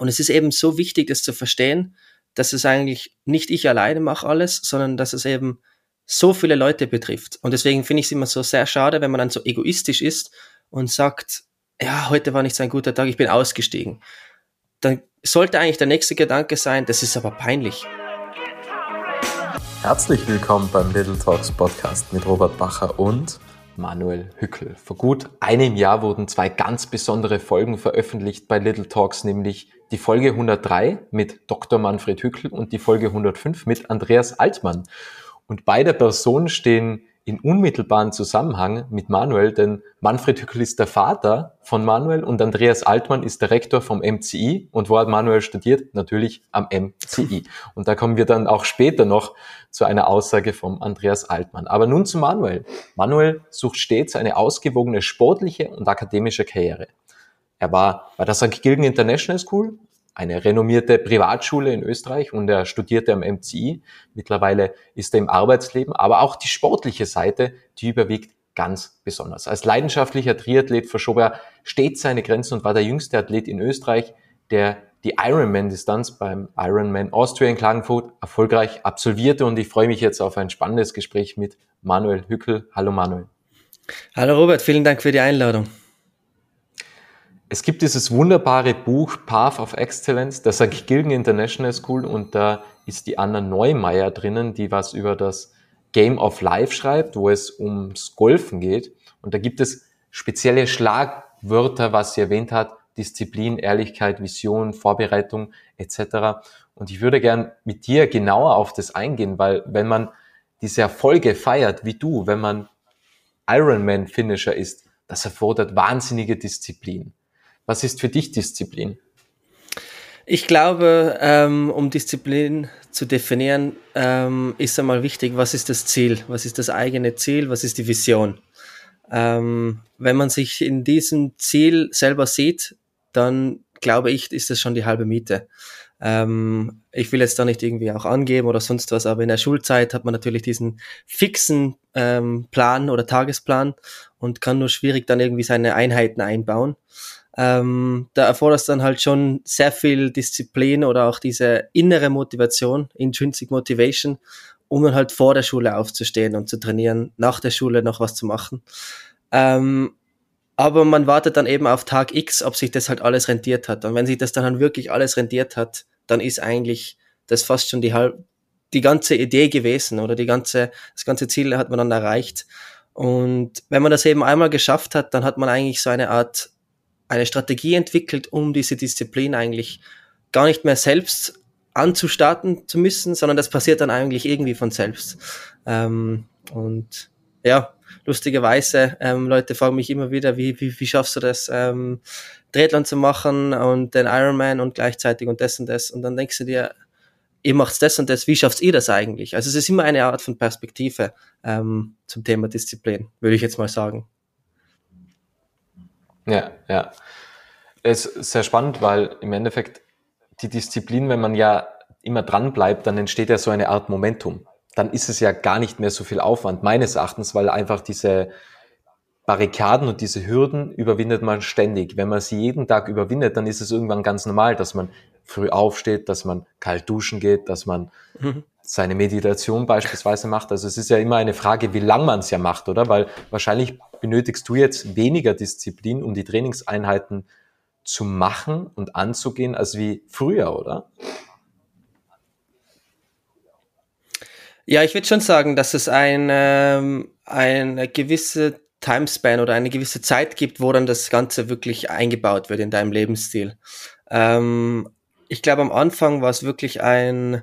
Und es ist eben so wichtig, das zu verstehen, dass es eigentlich nicht ich alleine mache alles, sondern dass es eben so viele Leute betrifft. Und deswegen finde ich es immer so sehr schade, wenn man dann so egoistisch ist und sagt, ja, heute war nicht so ein guter Tag, ich bin ausgestiegen. Dann sollte eigentlich der nächste Gedanke sein, das ist aber peinlich. Herzlich willkommen beim Little Talks Podcast mit Robert Bacher und Manuel Hückel. Vor gut einem Jahr wurden zwei ganz besondere Folgen veröffentlicht bei Little Talks, nämlich die Folge 103 mit Dr. Manfred Hückel und die Folge 105 mit Andreas Altmann. Und beide Personen stehen in unmittelbaren Zusammenhang mit Manuel, denn Manfred Hückel ist der Vater von Manuel und Andreas Altmann ist der Rektor vom MCI. Und wo hat Manuel studiert? Natürlich am MCI. Und da kommen wir dann auch später noch zu einer Aussage vom Andreas Altmann. Aber nun zu Manuel. Manuel sucht stets eine ausgewogene sportliche und akademische Karriere. Er war bei der St. Gilgen International School, eine renommierte Privatschule in Österreich und er studierte am MCI. Mittlerweile ist er im Arbeitsleben, aber auch die sportliche Seite, die überwiegt ganz besonders. Als leidenschaftlicher Triathlet verschob er stets seine Grenzen und war der jüngste Athlet in Österreich, der die Ironman-Distanz beim Ironman Austria in Klagenfurt erfolgreich absolvierte. Und ich freue mich jetzt auf ein spannendes Gespräch mit Manuel Hückel. Hallo Manuel. Hallo Robert, vielen Dank für die Einladung. Es gibt dieses wunderbare Buch Path of Excellence der St. Gilgen International School und da ist die Anna Neumeier drinnen, die was über das Game of Life schreibt, wo es ums Golfen geht. Und da gibt es spezielle Schlagwörter, was sie erwähnt hat, Disziplin, Ehrlichkeit, Vision, Vorbereitung etc. Und ich würde gern mit dir genauer auf das eingehen, weil wenn man diese Erfolge feiert, wie du, wenn man Ironman-Finisher ist, das erfordert wahnsinnige Disziplin. Was ist für dich Disziplin? Ich glaube, ähm, um Disziplin zu definieren, ähm, ist einmal wichtig, was ist das Ziel? Was ist das eigene Ziel? Was ist die Vision? Ähm, wenn man sich in diesem Ziel selber sieht, dann glaube ich, ist das schon die halbe Miete. Ich will jetzt da nicht irgendwie auch angeben oder sonst was, aber in der Schulzeit hat man natürlich diesen fixen Plan oder Tagesplan und kann nur schwierig dann irgendwie seine Einheiten einbauen ähm, da erfordert es dann halt schon sehr viel Disziplin oder auch diese innere Motivation, Intrinsic Motivation, um dann halt vor der Schule aufzustehen und zu trainieren, nach der Schule noch was zu machen. Ähm, aber man wartet dann eben auf Tag X, ob sich das halt alles rentiert hat. Und wenn sich das dann halt wirklich alles rentiert hat, dann ist eigentlich das fast schon die halb, die ganze Idee gewesen oder die ganze, das ganze Ziel hat man dann erreicht. Und wenn man das eben einmal geschafft hat, dann hat man eigentlich so eine Art eine Strategie entwickelt, um diese Disziplin eigentlich gar nicht mehr selbst anzustarten zu müssen, sondern das passiert dann eigentlich irgendwie von selbst. Ähm, und ja, lustigerweise, ähm, Leute fragen mich immer wieder, wie, wie, wie schaffst du das, ähm, Triathlon zu machen und den Ironman und gleichzeitig und das und das. Und dann denkst du dir, ihr macht das und das, wie schafft ihr das eigentlich? Also es ist immer eine Art von Perspektive ähm, zum Thema Disziplin, würde ich jetzt mal sagen. Ja, ja. Es ist sehr spannend, weil im Endeffekt die Disziplin, wenn man ja immer dran bleibt, dann entsteht ja so eine Art Momentum. Dann ist es ja gar nicht mehr so viel Aufwand, meines Erachtens, weil einfach diese Barrikaden und diese Hürden überwindet man ständig. Wenn man sie jeden Tag überwindet, dann ist es irgendwann ganz normal, dass man früh aufsteht, dass man kalt duschen geht, dass man mhm. seine Meditation beispielsweise macht. Also es ist ja immer eine Frage, wie lang man es ja macht, oder? Weil wahrscheinlich benötigst du jetzt weniger Disziplin, um die Trainingseinheiten zu machen und anzugehen, als wie früher, oder? Ja, ich würde schon sagen, dass es ein, ähm, eine gewisse Timespan oder eine gewisse Zeit gibt, wo dann das Ganze wirklich eingebaut wird in deinem Lebensstil. Ähm, ich glaube, am Anfang war es wirklich ein,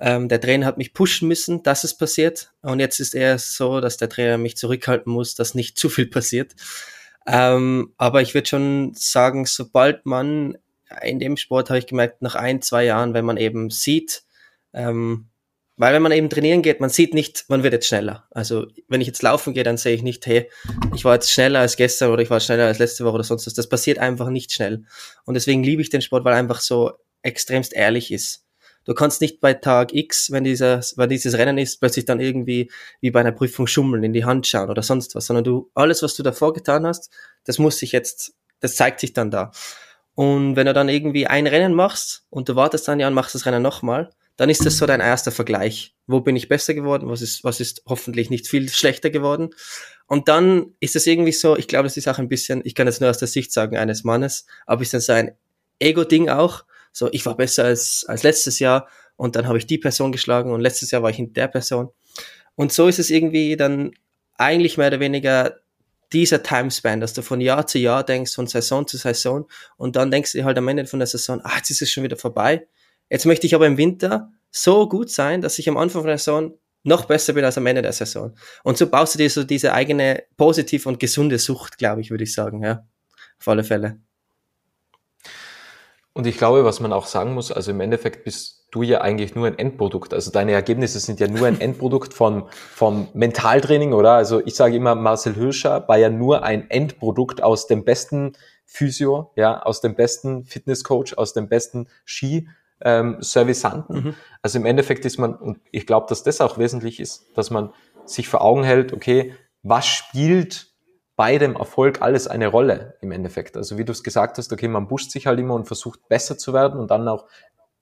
ähm, der Trainer hat mich pushen müssen, dass es passiert. Und jetzt ist eher so, dass der Trainer mich zurückhalten muss, dass nicht zu viel passiert. Ähm, aber ich würde schon sagen, sobald man in dem Sport habe ich gemerkt, nach ein, zwei Jahren, wenn man eben sieht, ähm, weil wenn man eben trainieren geht, man sieht nicht, man wird jetzt schneller. Also wenn ich jetzt laufen gehe, dann sehe ich nicht, hey, ich war jetzt schneller als gestern oder ich war schneller als letzte Woche oder sonst was. Das passiert einfach nicht schnell. Und deswegen liebe ich den Sport, weil er einfach so extremst ehrlich ist. Du kannst nicht bei Tag X, wenn dieses, wenn dieses Rennen ist, plötzlich dann irgendwie wie bei einer Prüfung schummeln, in die Hand schauen oder sonst was, sondern du, alles, was du davor getan hast, das muss sich jetzt, das zeigt sich dann da. Und wenn du dann irgendwie ein Rennen machst und du wartest dann ja und machst das Rennen nochmal, dann ist das so dein erster Vergleich. Wo bin ich besser geworden? Was ist, was ist hoffentlich nicht viel schlechter geworden? Und dann ist es irgendwie so, ich glaube, das ist auch ein bisschen, ich kann jetzt nur aus der Sicht sagen, eines Mannes, aber ist das so ein Ego-Ding auch? So, ich war besser als, als letztes Jahr und dann habe ich die Person geschlagen und letztes Jahr war ich hinter der Person. Und so ist es irgendwie dann eigentlich mehr oder weniger dieser Timespan, dass du von Jahr zu Jahr denkst, von Saison zu Saison und dann denkst du halt am Ende von der Saison, ah, jetzt ist es schon wieder vorbei. Jetzt möchte ich aber im Winter so gut sein, dass ich am Anfang der Saison noch besser bin als am Ende der Saison. Und so baust du dir so diese eigene positive und gesunde Sucht, glaube ich, würde ich sagen, ja. Auf alle Fälle. Und ich glaube, was man auch sagen muss, also im Endeffekt bist du ja eigentlich nur ein Endprodukt. Also deine Ergebnisse sind ja nur ein Endprodukt von, vom Mentaltraining, oder? Also ich sage immer, Marcel Hirscher war ja nur ein Endprodukt aus dem besten Physio, ja, aus dem besten Fitnesscoach, aus dem besten Ski, ähm, Servisanten. Mhm. Also im Endeffekt ist man, und ich glaube, dass das auch wesentlich ist, dass man sich vor Augen hält, okay, was spielt bei dem Erfolg alles eine Rolle im Endeffekt. Also wie du es gesagt hast, okay, man pusht sich halt immer und versucht besser zu werden und dann auch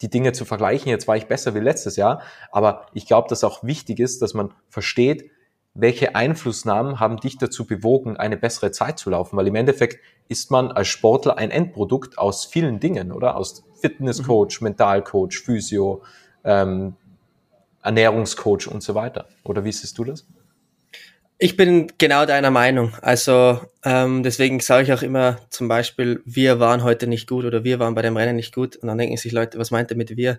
die Dinge zu vergleichen. Jetzt war ich besser wie letztes Jahr, aber ich glaube, dass auch wichtig ist, dass man versteht, welche Einflussnahmen haben dich dazu bewogen, eine bessere Zeit zu laufen? Weil im Endeffekt ist man als Sportler ein Endprodukt aus vielen Dingen, oder? Aus Fitnesscoach, mhm. Mentalcoach, Physio, ähm, Ernährungscoach und so weiter. Oder wie siehst du das? Ich bin genau deiner Meinung. Also ähm, deswegen sage ich auch immer zum Beispiel, wir waren heute nicht gut oder wir waren bei dem Rennen nicht gut. Und dann denken sich Leute, was meint er mit wir?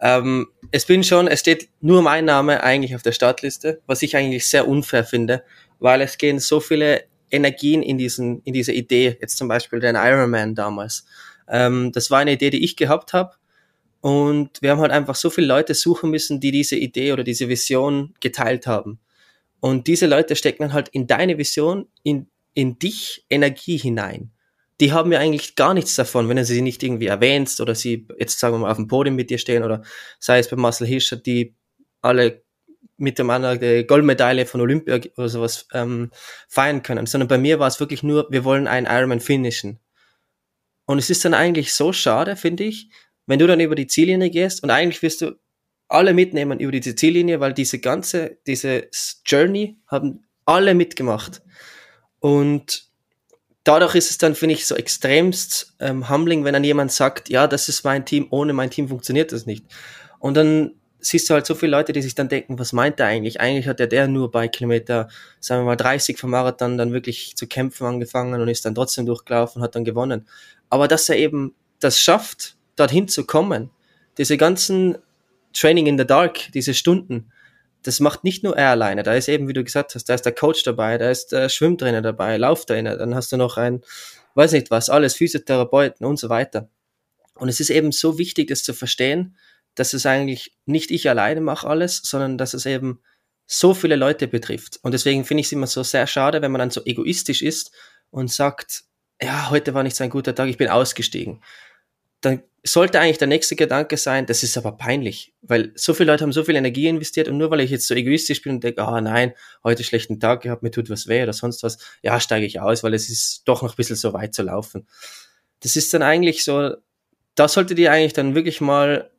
Ähm, es bin schon, es steht nur mein Name eigentlich auf der Startliste, was ich eigentlich sehr unfair finde, weil es gehen so viele Energien in diesen, in diese Idee. Jetzt zum Beispiel den Ironman damals. Ähm, das war eine Idee, die ich gehabt habe. Und wir haben halt einfach so viele Leute suchen müssen, die diese Idee oder diese Vision geteilt haben. Und diese Leute stecken dann halt in deine Vision, in, in dich Energie hinein. Die haben ja eigentlich gar nichts davon, wenn du sie nicht irgendwie erwähnst oder sie jetzt sagen wir mal auf dem Podium mit dir stehen oder sei es bei Marcel Hirscher, die alle mit dem anderen die Goldmedaille von Olympia oder sowas ähm, feiern können, sondern bei mir war es wirklich nur, wir wollen einen Ironman finishen. Und es ist dann eigentlich so schade, finde ich, wenn du dann über die Ziellinie gehst und eigentlich wirst du alle mitnehmen über diese Ziellinie, weil diese ganze, diese Journey haben alle mitgemacht. Und dadurch ist es dann, finde ich, so extremst ähm, humbling, wenn dann jemand sagt, ja, das ist mein Team, ohne mein Team funktioniert das nicht. Und dann siehst du halt so viele Leute, die sich dann denken, was meint er eigentlich? Eigentlich hat ja der nur bei Kilometer, sagen wir mal 30 vom Marathon dann wirklich zu kämpfen angefangen und ist dann trotzdem durchgelaufen und hat dann gewonnen. Aber dass er eben das schafft, dorthin zu kommen, diese ganzen Training in the Dark, diese Stunden, das macht nicht nur er alleine. Da ist eben, wie du gesagt hast, da ist der Coach dabei, da ist der Schwimmtrainer dabei, Lauftrainer, dann hast du noch ein, weiß nicht was, alles, Physiotherapeuten und so weiter. Und es ist eben so wichtig, das zu verstehen, dass es eigentlich nicht ich alleine mache alles, sondern dass es eben so viele Leute betrifft. Und deswegen finde ich es immer so sehr schade, wenn man dann so egoistisch ist und sagt, ja, heute war nicht so ein guter Tag, ich bin ausgestiegen. Dann sollte eigentlich der nächste Gedanke sein, das ist aber peinlich, weil so viele Leute haben so viel Energie investiert und nur weil ich jetzt so egoistisch bin und denke, ah oh nein, heute schlechten Tag gehabt, mir tut was weh oder sonst was, ja, steige ich aus, weil es ist doch noch ein bisschen so weit zu laufen. Das ist dann eigentlich so, da sollte dir eigentlich dann wirklich mal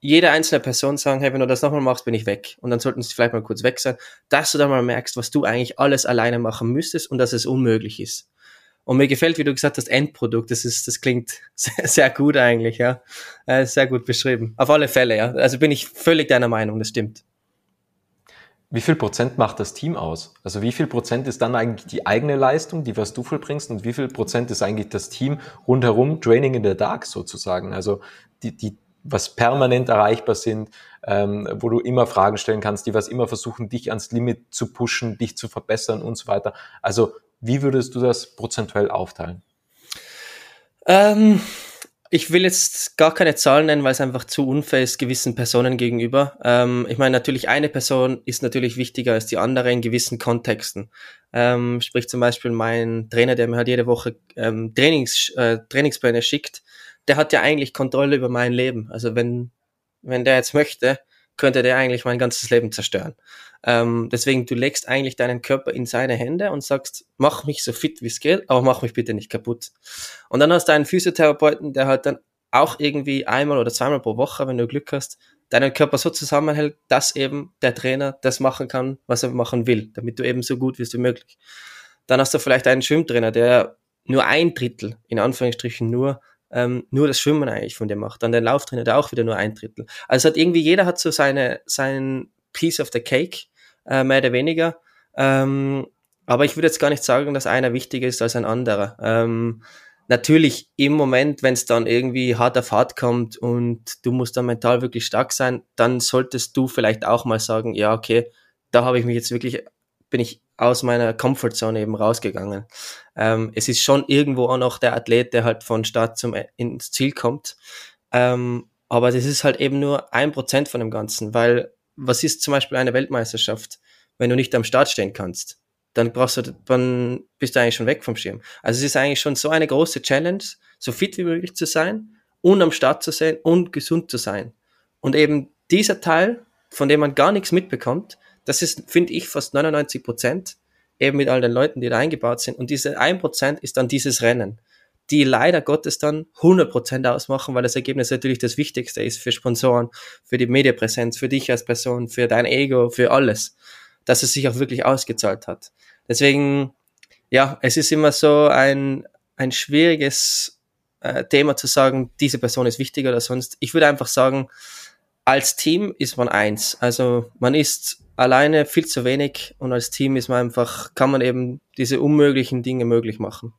jede einzelne Person sagen, hey, wenn du das nochmal machst, bin ich weg. Und dann sollten sie vielleicht mal kurz weg sein, dass du dann mal merkst, was du eigentlich alles alleine machen müsstest und dass es unmöglich ist. Und mir gefällt, wie du gesagt hast, Endprodukt. Das ist, das klingt sehr, sehr gut eigentlich, ja. Äh, sehr gut beschrieben. Auf alle Fälle, ja. Also bin ich völlig deiner Meinung, das stimmt. Wie viel Prozent macht das Team aus? Also wie viel Prozent ist dann eigentlich die eigene Leistung, die was du vollbringst und wie viel Prozent ist eigentlich das Team rundherum, Training in the Dark sozusagen? Also die, die was permanent erreichbar sind, ähm, wo du immer Fragen stellen kannst, die was immer versuchen, dich ans Limit zu pushen, dich zu verbessern und so weiter. Also wie würdest du das prozentuell aufteilen? Ähm, ich will jetzt gar keine Zahlen nennen, weil es einfach zu unfair ist gewissen Personen gegenüber. Ähm, ich meine, natürlich eine Person ist natürlich wichtiger als die andere in gewissen Kontexten. Ähm, sprich zum Beispiel mein Trainer, der mir halt jede Woche ähm, Trainings, äh, Trainingspläne schickt, der hat ja eigentlich Kontrolle über mein Leben. Also wenn, wenn der jetzt möchte, könnte der eigentlich mein ganzes Leben zerstören. Ähm, deswegen, du legst eigentlich deinen Körper in seine Hände und sagst, mach mich so fit wie es geht, aber mach mich bitte nicht kaputt. Und dann hast du einen Physiotherapeuten, der halt dann auch irgendwie einmal oder zweimal pro Woche, wenn du Glück hast, deinen Körper so zusammenhält, dass eben der Trainer das machen kann, was er machen will, damit du eben so gut wirst wie möglich. Dann hast du vielleicht einen Schwimmtrainer, der nur ein Drittel, in Anführungsstrichen nur, ähm, nur das Schwimmen eigentlich von dir macht. Dann der Lauftrainer, der auch wieder nur ein Drittel. Also hat irgendwie jeder hat so seine, sein Piece of the Cake, äh, mehr oder weniger. Ähm, aber ich würde jetzt gar nicht sagen, dass einer wichtiger ist als ein anderer. Ähm, natürlich im Moment, wenn es dann irgendwie hart auf hart kommt und du musst dann mental wirklich stark sein, dann solltest du vielleicht auch mal sagen, ja, okay, da habe ich mich jetzt wirklich, bin ich aus meiner Comfortzone eben rausgegangen. Ähm, es ist schon irgendwo auch noch der Athlet, der halt von Start zum e, ins Ziel kommt. Ähm, aber das ist halt eben nur ein Prozent von dem Ganzen, weil was ist zum Beispiel eine Weltmeisterschaft, wenn du nicht am Start stehen kannst? Dann brauchst du, dann bist du eigentlich schon weg vom Schirm. Also es ist eigentlich schon so eine große Challenge, so fit wie möglich zu sein und am Start zu sein und gesund zu sein. Und eben dieser Teil, von dem man gar nichts mitbekommt, das ist, finde ich, fast 99 Prozent, eben mit all den Leuten, die da eingebaut sind. Und diese 1 Prozent ist dann dieses Rennen, die leider Gottes dann 100 Prozent ausmachen, weil das Ergebnis natürlich das Wichtigste ist für Sponsoren, für die Mediapräsenz, für dich als Person, für dein Ego, für alles, dass es sich auch wirklich ausgezahlt hat. Deswegen, ja, es ist immer so ein, ein schwieriges äh, Thema zu sagen, diese Person ist wichtiger oder sonst. Ich würde einfach sagen, als Team ist man eins. Also man ist alleine viel zu wenig und als Team ist man einfach, kann man eben diese unmöglichen Dinge möglich machen.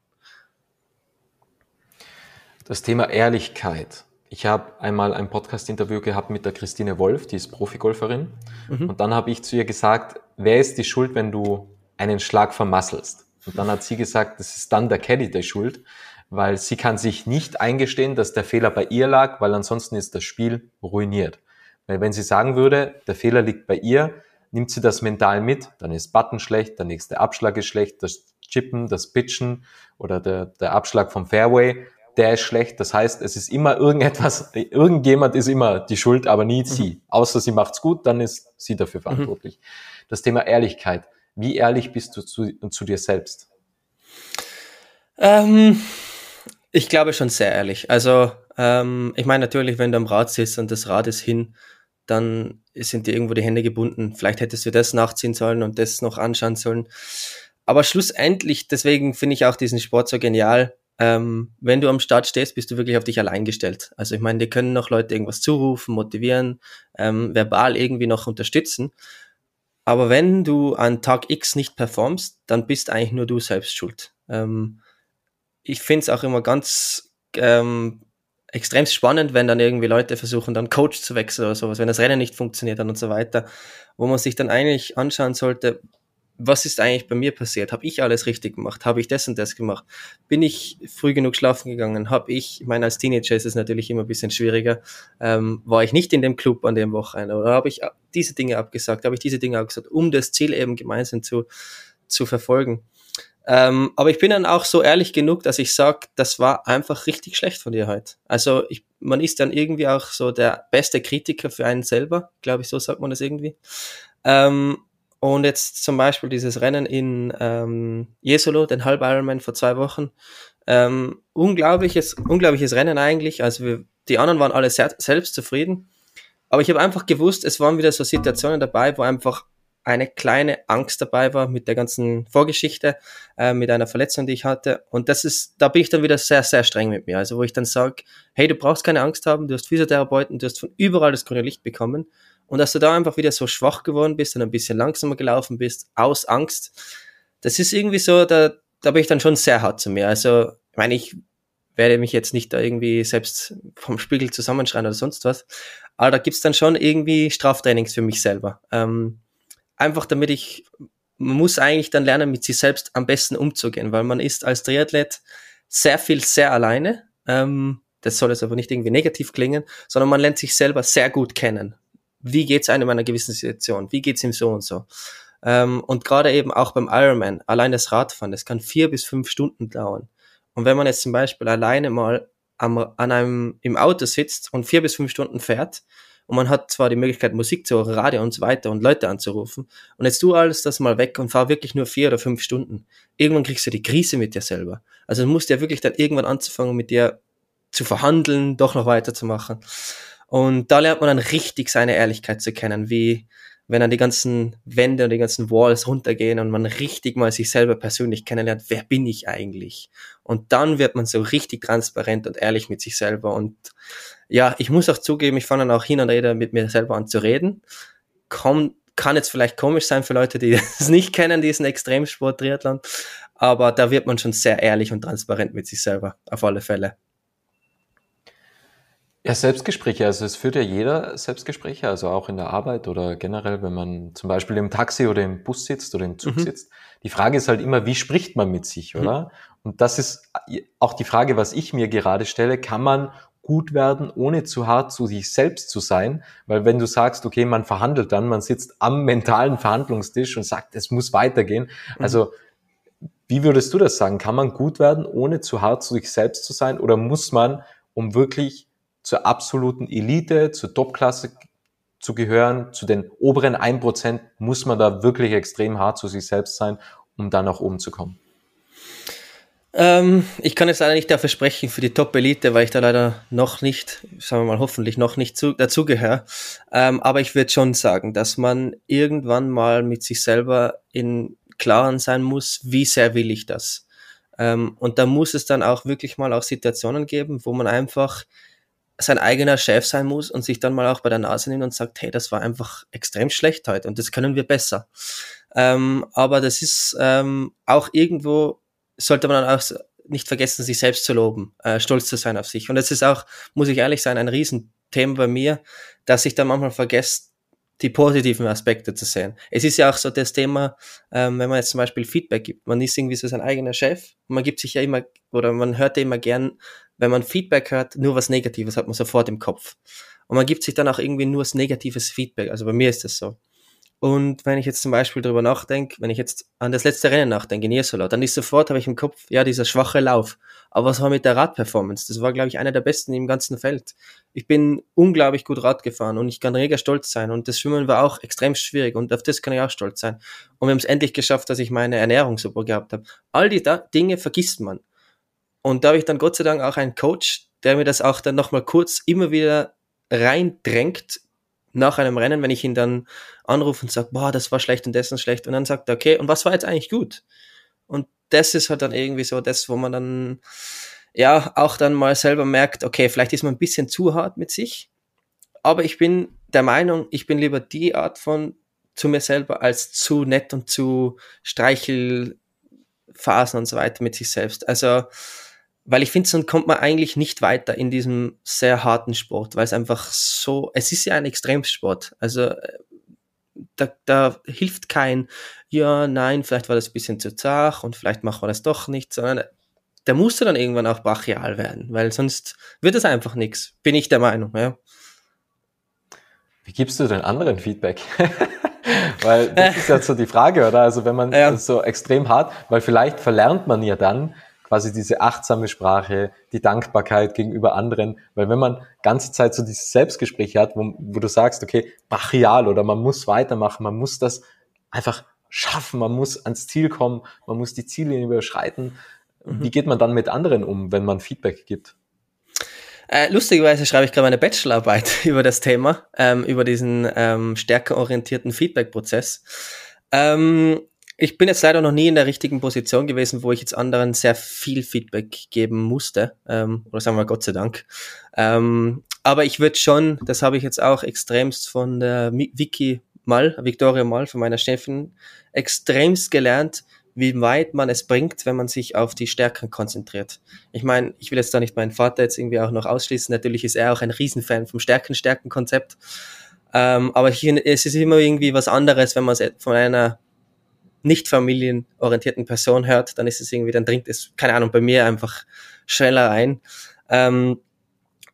Das Thema Ehrlichkeit. Ich habe einmal ein Podcast-Interview gehabt mit der Christine Wolf, die ist Profigolferin. Mhm. Und dann habe ich zu ihr gesagt, wer ist die Schuld, wenn du einen Schlag vermasselst? Und dann hat sie gesagt, das ist dann der Caddy der Schuld, weil sie kann sich nicht eingestehen, dass der Fehler bei ihr lag, weil ansonsten ist das Spiel ruiniert. Weil wenn sie sagen würde, der Fehler liegt bei ihr, nimmt sie das mental mit, dann ist Button schlecht, der nächste Abschlag ist schlecht, das Chippen, das Pitchen oder der, der Abschlag vom Fairway, der ist schlecht. Das heißt, es ist immer irgendetwas, irgendjemand ist immer die Schuld, aber nie mhm. sie. Außer sie macht's gut, dann ist sie dafür mhm. verantwortlich. Mhm. Das Thema Ehrlichkeit. Wie ehrlich bist du zu, zu dir selbst? Ähm, ich glaube schon sehr ehrlich. Also, ähm, ich meine natürlich, wenn du am Rad sitzt und das Rad ist hin, dann sind dir irgendwo die Hände gebunden. Vielleicht hättest du das nachziehen sollen und das noch anschauen sollen. Aber schlussendlich, deswegen finde ich auch diesen Sport so genial. Ähm, wenn du am Start stehst, bist du wirklich auf dich allein gestellt. Also ich meine, dir können noch Leute irgendwas zurufen, motivieren, ähm, verbal irgendwie noch unterstützen. Aber wenn du an Tag X nicht performst, dann bist eigentlich nur du selbst schuld. Ähm, ich finde es auch immer ganz ähm, extrem spannend, wenn dann irgendwie Leute versuchen, dann Coach zu wechseln oder sowas, wenn das Rennen nicht funktioniert dann und so weiter, wo man sich dann eigentlich anschauen sollte, was ist eigentlich bei mir passiert? Habe ich alles richtig gemacht? Habe ich das und das gemacht? Bin ich früh genug schlafen gegangen? Habe ich, ich meine, als Teenager ist es natürlich immer ein bisschen schwieriger, ähm, war ich nicht in dem Club an dem Wochenende oder habe ich diese Dinge abgesagt? Habe ich diese Dinge abgesagt, um das Ziel eben gemeinsam zu, zu verfolgen? Ähm, aber ich bin dann auch so ehrlich genug, dass ich sage, das war einfach richtig schlecht von dir heute. Also ich, man ist dann irgendwie auch so der beste Kritiker für einen selber, glaube ich, so sagt man das irgendwie. Ähm, und jetzt zum Beispiel dieses Rennen in ähm, Jesolo, den Halb Ironman vor zwei Wochen. Ähm, unglaubliches, unglaubliches Rennen eigentlich. Also wir, die anderen waren alle sehr, selbst zufrieden. Aber ich habe einfach gewusst, es waren wieder so Situationen dabei, wo einfach eine kleine Angst dabei war mit der ganzen Vorgeschichte, äh, mit einer Verletzung, die ich hatte. Und das ist, da bin ich dann wieder sehr, sehr streng mit mir. Also wo ich dann sage, hey, du brauchst keine Angst haben, du hast Physiotherapeuten, du hast von überall das grüne Licht bekommen. Und dass du da einfach wieder so schwach geworden bist und ein bisschen langsamer gelaufen bist, aus Angst, das ist irgendwie so, da, da bin ich dann schon sehr hart zu mir. Also, ich meine, ich werde mich jetzt nicht da irgendwie selbst vom Spiegel zusammenschreien oder sonst was. Aber da gibt's dann schon irgendwie Straftrainings für mich selber. Ähm, einfach damit ich, man muss eigentlich dann lernen, mit sich selbst am besten umzugehen, weil man ist als Triathlet sehr viel sehr alleine. Ähm, das soll jetzt aber nicht irgendwie negativ klingen, sondern man lernt sich selber sehr gut kennen. Wie geht's einem in einer gewissen Situation? Wie geht's ihm so und so? Ähm, und gerade eben auch beim Ironman, allein das Radfahren, das kann vier bis fünf Stunden dauern. Und wenn man jetzt zum Beispiel alleine mal am, an einem, im Auto sitzt und vier bis fünf Stunden fährt, und man hat zwar die Möglichkeit, Musik zu hören, Radio und so weiter und Leute anzurufen und jetzt tu alles das mal weg und fahr wirklich nur vier oder fünf Stunden. Irgendwann kriegst du die Krise mit dir selber. Also du musst ja wirklich dann irgendwann anzufangen, mit dir zu verhandeln, doch noch weiterzumachen. Und da lernt man dann richtig seine Ehrlichkeit zu kennen, wie wenn dann die ganzen Wände und die ganzen Walls runtergehen und man richtig mal sich selber persönlich kennenlernt, wer bin ich eigentlich? Und dann wird man so richtig transparent und ehrlich mit sich selber. Und ja, ich muss auch zugeben, ich fange dann auch hin und wieder mit mir selber an zu reden. Komm, kann jetzt vielleicht komisch sein für Leute, die es nicht kennen, diesen Extremsport Triathlon. Aber da wird man schon sehr ehrlich und transparent mit sich selber, auf alle Fälle. Ja, Selbstgespräche. Also es führt ja jeder Selbstgespräche, also auch in der Arbeit oder generell, wenn man zum Beispiel im Taxi oder im Bus sitzt oder im Zug mhm. sitzt. Die Frage ist halt immer, wie spricht man mit sich, mhm. oder? Mhm. Und das ist auch die Frage, was ich mir gerade stelle. Kann man gut werden, ohne zu hart zu sich selbst zu sein? Weil wenn du sagst, okay, man verhandelt dann, man sitzt am mentalen Verhandlungstisch und sagt, es muss weitergehen. Mhm. Also, wie würdest du das sagen? Kann man gut werden, ohne zu hart zu sich selbst zu sein? Oder muss man, um wirklich zur absoluten Elite, zur Topklasse zu gehören, zu den oberen 1%, muss man da wirklich extrem hart zu sich selbst sein, um da nach oben zu kommen? Ähm, ich kann jetzt leider nicht dafür sprechen für die Top-Elite, weil ich da leider noch nicht, sagen wir mal hoffentlich noch nicht zu, dazugehöre. Ähm, aber ich würde schon sagen, dass man irgendwann mal mit sich selber in Klaren sein muss, wie sehr will ich das. Ähm, und da muss es dann auch wirklich mal auch Situationen geben, wo man einfach sein eigener Chef sein muss und sich dann mal auch bei der Nase nimmt und sagt, hey, das war einfach extrem schlecht heute und das können wir besser. Ähm, aber das ist ähm, auch irgendwo, sollte man dann auch nicht vergessen, sich selbst zu loben, äh, stolz zu sein auf sich. Und das ist auch, muss ich ehrlich sein, ein Riesenthema bei mir, dass ich dann manchmal vergesse, die positiven Aspekte zu sehen. Es ist ja auch so das Thema, ähm, wenn man jetzt zum Beispiel Feedback gibt, man ist irgendwie so sein eigener Chef man gibt sich ja immer, oder man hört ja immer gern wenn man Feedback hört, nur was Negatives hat man sofort im Kopf. Und man gibt sich dann auch irgendwie nur das negatives Feedback. Also bei mir ist das so. Und wenn ich jetzt zum Beispiel darüber nachdenke, wenn ich jetzt an das letzte Rennen nachdenke, in Jesola, dann ist sofort, habe ich im Kopf, ja, dieser schwache Lauf. Aber was war mit der Radperformance? Das war, glaube ich, einer der besten im ganzen Feld. Ich bin unglaublich gut Rad gefahren und ich kann mega stolz sein. Und das Schwimmen war auch extrem schwierig und auf das kann ich auch stolz sein. Und wir haben es endlich geschafft, dass ich meine Ernährung super gehabt habe. All die Dinge vergisst man. Und da habe ich dann Gott sei Dank auch einen Coach, der mir das auch dann nochmal kurz immer wieder reindrängt nach einem Rennen, wenn ich ihn dann anrufe und sage, boah, das war schlecht und das ist schlecht. Und dann sagt er, okay, und was war jetzt eigentlich gut? Und das ist halt dann irgendwie so das, wo man dann ja auch dann mal selber merkt, okay, vielleicht ist man ein bisschen zu hart mit sich. Aber ich bin der Meinung, ich bin lieber die Art von zu mir selber als zu nett und zu Streichelphasen und so weiter mit sich selbst. Also weil ich finde, sonst kommt man eigentlich nicht weiter in diesem sehr harten Sport, weil es einfach so, es ist ja ein Extremsport. Also äh, da, da hilft kein, ja, nein, vielleicht war das ein bisschen zu zart und vielleicht machen wir das doch nicht, sondern der musste dann irgendwann auch brachial werden, weil sonst wird es einfach nichts, bin ich der Meinung, ja. Wie gibst du den anderen Feedback? weil das ist ja so die Frage, oder? Also wenn man ja. so extrem hart, weil vielleicht verlernt man ja dann, quasi diese achtsame Sprache, die Dankbarkeit gegenüber anderen. Weil wenn man ganze Zeit so dieses Selbstgespräch hat, wo, wo du sagst, okay, brachial oder man muss weitermachen, man muss das einfach schaffen, man muss ans Ziel kommen, man muss die Ziele überschreiten. Mhm. Wie geht man dann mit anderen um, wenn man Feedback gibt? Äh, lustigerweise schreibe ich gerade meine Bachelorarbeit über das Thema, ähm, über diesen ähm, stärker orientierten Feedback-Prozess. Ähm, ich bin jetzt leider noch nie in der richtigen Position gewesen, wo ich jetzt anderen sehr viel Feedback geben musste. Ähm, oder sagen wir Gott sei Dank. Ähm, aber ich würde schon, das habe ich jetzt auch extremst von der Vicky Mal, Victoria Mal, von meiner Chefin, extremst gelernt, wie weit man es bringt, wenn man sich auf die Stärken konzentriert. Ich meine, ich will jetzt da nicht meinen Vater jetzt irgendwie auch noch ausschließen. Natürlich ist er auch ein Riesenfan vom Stärken-Stärken-Konzept. Ähm, aber ich, es ist immer irgendwie was anderes, wenn man es von einer nicht familienorientierten Person hört, dann ist es irgendwie, dann dringt es, keine Ahnung, bei mir einfach schneller ein. Ähm,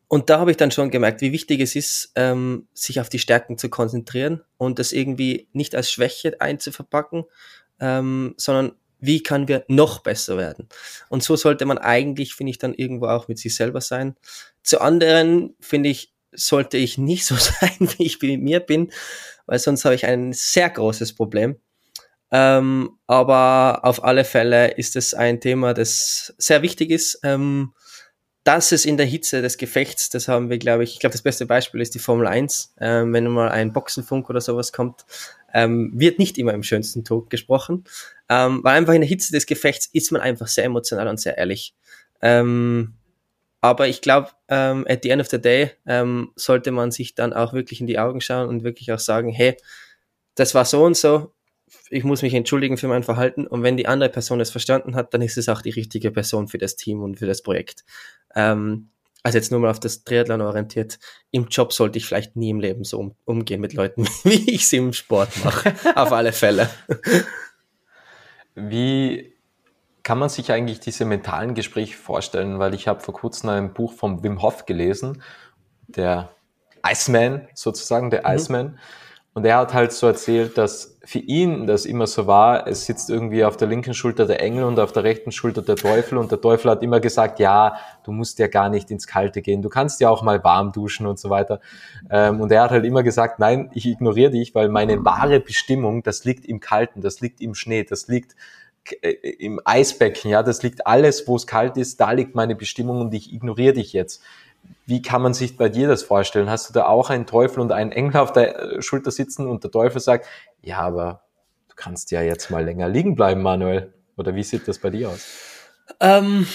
und da habe ich dann schon gemerkt, wie wichtig es ist, ähm, sich auf die Stärken zu konzentrieren und das irgendwie nicht als Schwäche einzuverpacken, ähm, sondern wie können wir noch besser werden? Und so sollte man eigentlich, finde ich, dann irgendwo auch mit sich selber sein. Zu anderen, finde ich, sollte ich nicht so sein, wie ich mit mir bin, weil sonst habe ich ein sehr großes Problem. Ähm, aber auf alle Fälle ist es ein Thema, das sehr wichtig ist. Ähm, dass es in der Hitze des Gefechts, das haben wir, glaube ich, ich glaube, das beste Beispiel ist die Formel 1. Ähm, wenn mal ein Boxenfunk oder sowas kommt, ähm, wird nicht immer im schönsten Ton gesprochen, ähm, weil einfach in der Hitze des Gefechts ist man einfach sehr emotional und sehr ehrlich. Ähm, aber ich glaube, ähm, at the end of the day ähm, sollte man sich dann auch wirklich in die Augen schauen und wirklich auch sagen, hey, das war so und so, ich muss mich entschuldigen für mein Verhalten und wenn die andere Person es verstanden hat, dann ist es auch die richtige Person für das Team und für das Projekt. Ähm, also jetzt nur mal auf das Triathlon orientiert. Im Job sollte ich vielleicht nie im Leben so um, umgehen mit Leuten, wie ich es im Sport mache. auf alle Fälle. Wie kann man sich eigentlich diese mentalen Gespräche vorstellen? Weil ich habe vor kurzem ein Buch von Wim Hof gelesen, der Iceman sozusagen, der mhm. Iceman. Und er hat halt so erzählt, dass für ihn das immer so war, es sitzt irgendwie auf der linken Schulter der Engel und auf der rechten Schulter der Teufel und der Teufel hat immer gesagt, ja, du musst ja gar nicht ins Kalte gehen, du kannst ja auch mal warm duschen und so weiter. Ähm, und er hat halt immer gesagt, nein, ich ignoriere dich, weil meine wahre Bestimmung, das liegt im Kalten, das liegt im Schnee, das liegt äh, im Eisbecken, ja, das liegt alles, wo es kalt ist, da liegt meine Bestimmung und ich ignoriere dich jetzt. Wie kann man sich bei dir das vorstellen? Hast du da auch einen Teufel und einen Engel auf der äh, Schulter sitzen und der Teufel sagt, ja, aber du kannst ja jetzt mal länger liegen bleiben, Manuel? Oder wie sieht das bei dir aus? Ähm,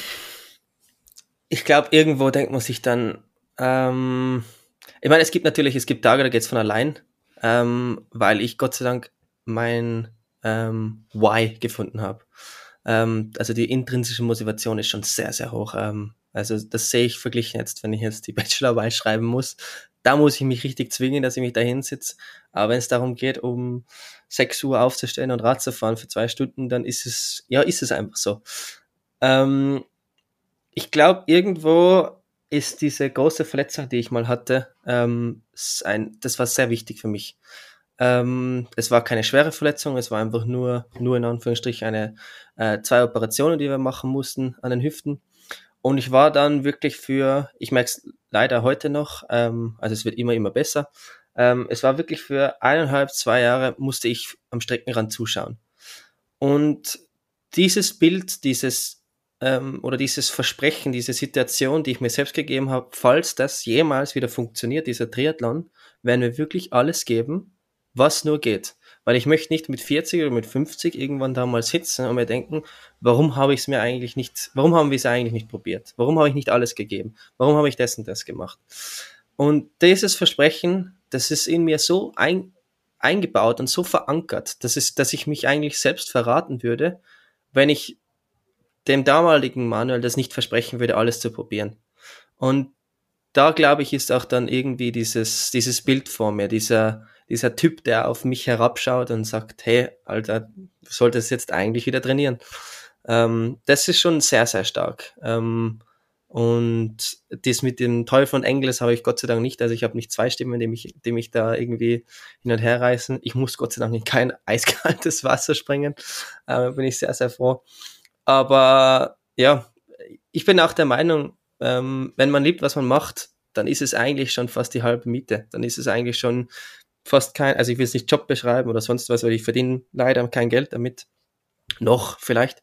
ich glaube, irgendwo denkt man sich dann, ähm, ich meine, es gibt natürlich, es gibt Tage, da geht's von allein, ähm, weil ich Gott sei Dank mein ähm, Why gefunden habe. Ähm, also die intrinsische Motivation ist schon sehr, sehr hoch. Ähm, also das sehe ich verglichen jetzt, wenn ich jetzt die Bachelorarbeit schreiben muss. Da muss ich mich richtig zwingen, dass ich mich da hinsitze. Aber wenn es darum geht, um 6 Uhr aufzustehen und Rad zu fahren für zwei Stunden, dann ist es, ja, ist es einfach so. Ähm, ich glaube, irgendwo ist diese große Verletzung, die ich mal hatte, ähm, ein, das war sehr wichtig für mich. Ähm, es war keine schwere Verletzung, es war einfach nur, nur in Anführungsstrichen eine, äh, zwei Operationen, die wir machen mussten an den Hüften. Und ich war dann wirklich für, ich merke es leider heute noch, ähm, also es wird immer, immer besser. Ähm, es war wirklich für eineinhalb, zwei Jahre musste ich am Streckenrand zuschauen. Und dieses Bild, dieses ähm, oder dieses Versprechen, diese Situation, die ich mir selbst gegeben habe, falls das jemals wieder funktioniert, dieser Triathlon, werden wir wirklich alles geben, was nur geht. Weil ich möchte nicht mit 40 oder mit 50 irgendwann da mal sitzen und mir denken, warum habe ich es mir eigentlich nicht, warum haben wir es eigentlich nicht probiert? Warum habe ich nicht alles gegeben? Warum habe ich das und das gemacht? Und dieses Versprechen, das ist in mir so ein, eingebaut und so verankert, dass, es, dass ich mich eigentlich selbst verraten würde, wenn ich dem damaligen Manuel das nicht versprechen würde, alles zu probieren. Und da glaube ich, ist auch dann irgendwie dieses, dieses Bild vor mir, dieser, dieser Typ, der auf mich herabschaut und sagt, hey, Alter, du solltest jetzt eigentlich wieder trainieren. Ähm, das ist schon sehr, sehr stark. Ähm, und das mit dem Teufel und Engel, das habe ich Gott sei Dank nicht. Also ich habe nicht zwei Stimmen, die mich, die mich da irgendwie hin und her reißen. Ich muss Gott sei Dank in kein eiskaltes Wasser springen. Äh, bin ich sehr, sehr froh. Aber ja, ich bin auch der Meinung, ähm, wenn man liebt, was man macht, dann ist es eigentlich schon fast die halbe Miete. Dann ist es eigentlich schon fast kein, also ich will es nicht Job beschreiben oder sonst was, weil ich verdiene leider kein Geld damit. Noch vielleicht.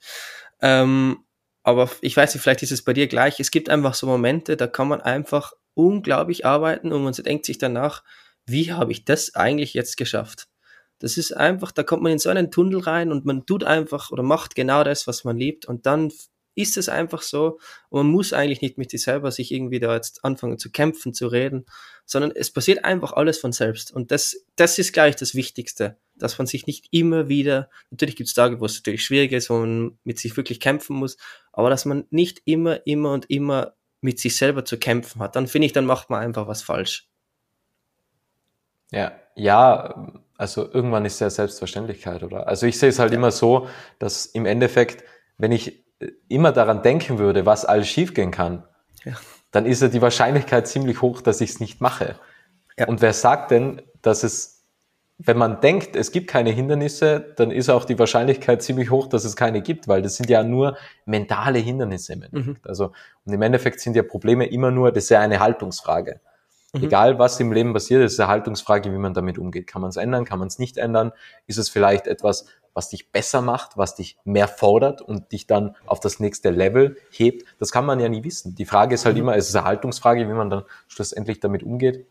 Ähm, aber ich weiß nicht, vielleicht ist es bei dir gleich. Es gibt einfach so Momente, da kann man einfach unglaublich arbeiten und man denkt sich danach, wie habe ich das eigentlich jetzt geschafft? Das ist einfach, da kommt man in so einen Tunnel rein und man tut einfach oder macht genau das, was man liebt und dann ist es einfach so. Und man muss eigentlich nicht mit sich selber sich irgendwie da jetzt anfangen zu kämpfen, zu reden, sondern es passiert einfach alles von selbst. Und das, das ist, gleich das Wichtigste, dass man sich nicht immer wieder, natürlich gibt es Tage, wo es natürlich schwierig ist, wo man mit sich wirklich kämpfen muss, aber dass man nicht immer, immer und immer mit sich selber zu kämpfen hat. Dann finde ich, dann macht man einfach was falsch. Ja, ja, also irgendwann ist ja Selbstverständlichkeit, oder? Also ich sehe es halt ja. immer so, dass im Endeffekt, wenn ich immer daran denken würde, was alles schiefgehen kann, ja. dann ist ja die Wahrscheinlichkeit ziemlich hoch, dass ich es nicht mache. Ja. Und wer sagt denn, dass es, wenn man denkt, es gibt keine Hindernisse, dann ist auch die Wahrscheinlichkeit ziemlich hoch, dass es keine gibt, weil das sind ja nur mentale Hindernisse im Endeffekt. Mhm. Also, und im Endeffekt sind ja Probleme immer nur, das ist ja eine Haltungsfrage. Mhm. Egal, was im Leben passiert, ist eine Haltungsfrage, wie man damit umgeht. Kann man es ändern? Kann man es nicht ändern? Ist es vielleicht etwas, was dich besser macht, was dich mehr fordert und dich dann auf das nächste Level hebt? Das kann man ja nie wissen. Die Frage ist halt mhm. immer, es ist eine Haltungsfrage, wie man dann schlussendlich damit umgeht.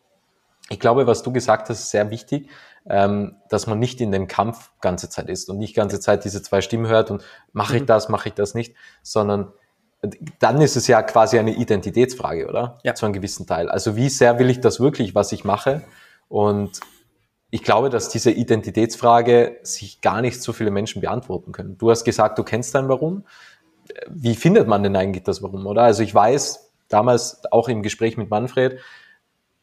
Ich glaube, was du gesagt hast, ist sehr wichtig, ähm, dass man nicht in dem Kampf ganze Zeit ist und nicht ganze Zeit diese zwei Stimmen hört und mache ich mhm. das, mache ich das nicht, sondern dann ist es ja quasi eine Identitätsfrage, oder? Ja. Zu einem gewissen Teil. Also wie sehr will ich das wirklich, was ich mache? Und ich glaube, dass diese Identitätsfrage sich gar nicht so viele Menschen beantworten können. Du hast gesagt, du kennst dein Warum. Wie findet man denn eigentlich das Warum, oder? Also ich weiß, damals auch im Gespräch mit Manfred,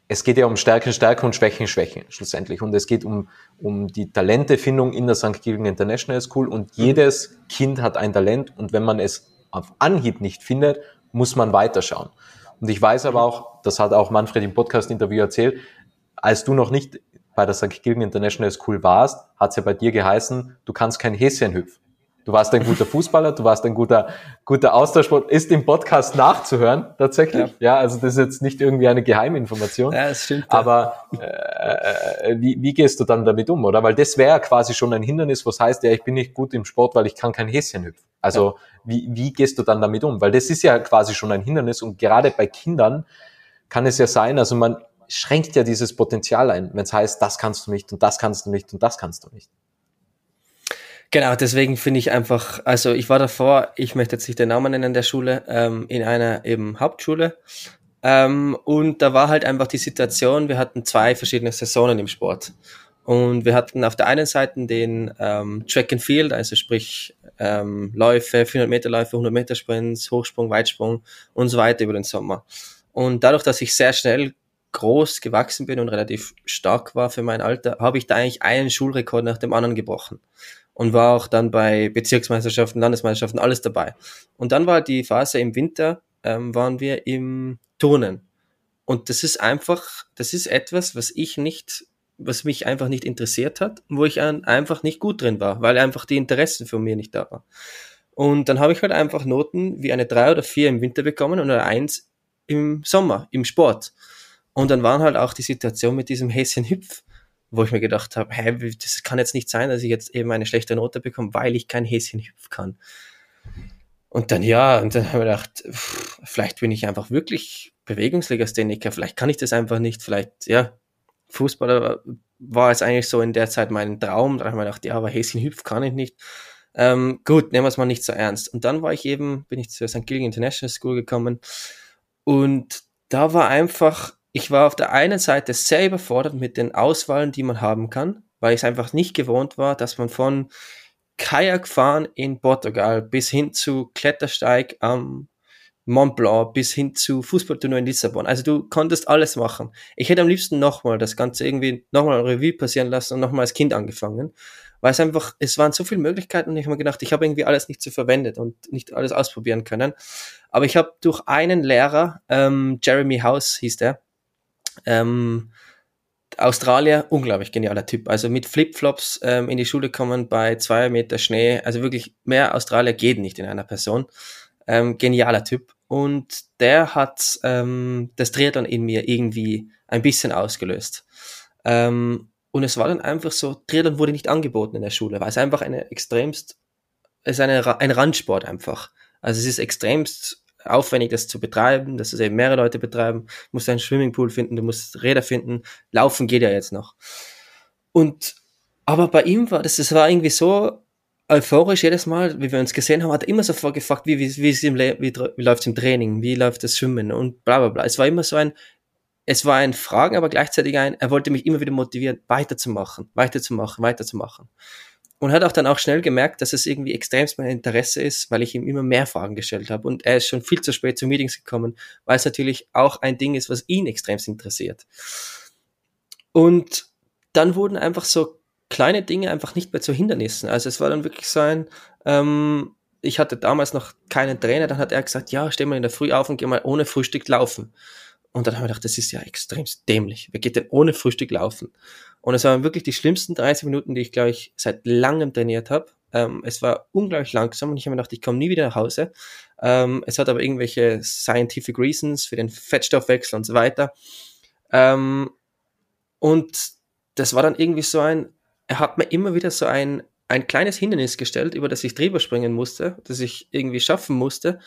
es geht ja um Stärken, Stärken und Schwächen, Schwächen schlussendlich. Und es geht um, um die Talentefindung in der St. Gilgen International School. Und mhm. jedes Kind hat ein Talent. Und wenn man es auf Anhieb nicht findet, muss man weiterschauen. Und ich weiß aber auch, das hat auch Manfred im Podcast-Interview erzählt, als du noch nicht bei der St. Gilgen International School warst, hat es ja bei dir geheißen, du kannst kein Häschen hüpfen. Du warst ein guter Fußballer, du warst ein guter, guter Austauschsport. Ist im Podcast nachzuhören, tatsächlich. Ja. ja, also das ist jetzt nicht irgendwie eine Geheiminformation. Ja, das stimmt. Aber äh, äh, wie, wie gehst du dann damit um, oder? Weil das wäre quasi schon ein Hindernis, was heißt, ja, ich bin nicht gut im Sport, weil ich kann kein Häschen hüpfen. Also ja. wie, wie gehst du dann damit um? Weil das ist ja quasi schon ein Hindernis und gerade bei Kindern kann es ja sein, also man schränkt ja dieses Potenzial ein, wenn es heißt, das kannst du nicht und das kannst du nicht und das kannst du nicht. Genau, deswegen finde ich einfach, also ich war davor, ich möchte jetzt nicht den Namen nennen der Schule, ähm, in einer eben Hauptschule. Ähm, und da war halt einfach die Situation, wir hatten zwei verschiedene Saisonen im Sport. Und wir hatten auf der einen Seite den ähm, Track and Field, also sprich ähm, Läufe, 400 Meter Läufe, 100 Meter Sprints, Hochsprung, Weitsprung und so weiter über den Sommer. Und dadurch, dass ich sehr schnell groß gewachsen bin und relativ stark war für mein Alter, habe ich da eigentlich einen Schulrekord nach dem anderen gebrochen und war auch dann bei Bezirksmeisterschaften, Landesmeisterschaften, alles dabei. Und dann war die Phase im Winter, ähm, waren wir im Turnen. Und das ist einfach, das ist etwas, was ich nicht, was mich einfach nicht interessiert hat, wo ich einfach nicht gut drin war, weil einfach die Interessen von mir nicht da waren. Und dann habe ich halt einfach Noten wie eine drei oder vier im Winter bekommen und eine eins im Sommer, im Sport. Und dann waren halt auch die Situation mit diesem Häschen Hüpf wo ich mir gedacht habe, hä, das kann jetzt nicht sein, dass ich jetzt eben eine schlechte Note bekomme, weil ich kein Häschen hüpfen kann. Und dann ja, und dann habe ich gedacht, pff, vielleicht bin ich einfach wirklich Bewegungslegastheniker, vielleicht kann ich das einfach nicht, vielleicht, ja, Fußballer war es eigentlich so in der Zeit mein Traum, da habe ich mir gedacht, ja, aber Häschen hüpfen kann ich nicht. Ähm, gut, nehmen wir es mal nicht so ernst. Und dann war ich eben, bin ich zur St. Gilgen International School gekommen und da war einfach ich war auf der einen Seite sehr überfordert mit den Auswahlen, die man haben kann, weil ich es einfach nicht gewohnt war, dass man von Kajakfahren in Portugal bis hin zu Klettersteig am Mont Blanc bis hin zu Fußballturnier in Lissabon. Also du konntest alles machen. Ich hätte am liebsten nochmal das Ganze irgendwie nochmal Revue passieren lassen und nochmal als Kind angefangen, weil es einfach, es waren so viele Möglichkeiten und ich habe mir gedacht, ich habe irgendwie alles nicht so verwendet und nicht alles ausprobieren können. Aber ich habe durch einen Lehrer, ähm, Jeremy House hieß der, ähm, Australier, unglaublich genialer Typ. Also mit Flipflops ähm, in die Schule kommen bei zwei Meter Schnee. Also wirklich mehr Australier geht nicht in einer Person. Ähm, genialer Typ. Und der hat ähm, das Triathlon in mir irgendwie ein bisschen ausgelöst. Ähm, und es war dann einfach so, Triathlon wurde nicht angeboten in der Schule, weil es einfach eine extremst, es ist eine, ein Randsport einfach. Also es ist extremst aufwendig, das zu betreiben, dass es eben mehrere Leute betreiben. Du musst einen Swimmingpool finden, du musst Räder finden. Laufen geht ja jetzt noch. Und, aber bei ihm war das, das war irgendwie so euphorisch jedes Mal, wie wir uns gesehen haben, hat er immer sofort gefragt, wie, wie, wie, ist im, wie, wie läuft es im Training, wie läuft das Schwimmen und bla, bla, bla. Es war immer so ein, es war ein Fragen, aber gleichzeitig ein, er wollte mich immer wieder motivieren, weiterzumachen, weiterzumachen, weiterzumachen und hat auch dann auch schnell gemerkt, dass es irgendwie extremst mein Interesse ist, weil ich ihm immer mehr Fragen gestellt habe. Und er ist schon viel zu spät zu Meetings gekommen, weil es natürlich auch ein Ding ist, was ihn extremst interessiert. Und dann wurden einfach so kleine Dinge einfach nicht mehr zu Hindernissen. Also es war dann wirklich so ein, ähm, ich hatte damals noch keinen Trainer, dann hat er gesagt, ja, steh mal in der Früh auf und geh mal ohne Frühstück laufen. Und dann haben wir gedacht, das ist ja extremst dämlich. Wer geht denn ohne Frühstück laufen? Und es waren wirklich die schlimmsten 30 Minuten, die ich, glaube ich, seit langem trainiert habe. Ähm, es war unglaublich langsam und ich habe mir gedacht, ich komme nie wieder nach Hause. Ähm, es hat aber irgendwelche scientific reasons für den Fettstoffwechsel und so weiter. Ähm, und das war dann irgendwie so ein, er hat mir immer wieder so ein, ein kleines Hindernis gestellt, über das ich drüber springen musste, das ich irgendwie schaffen musste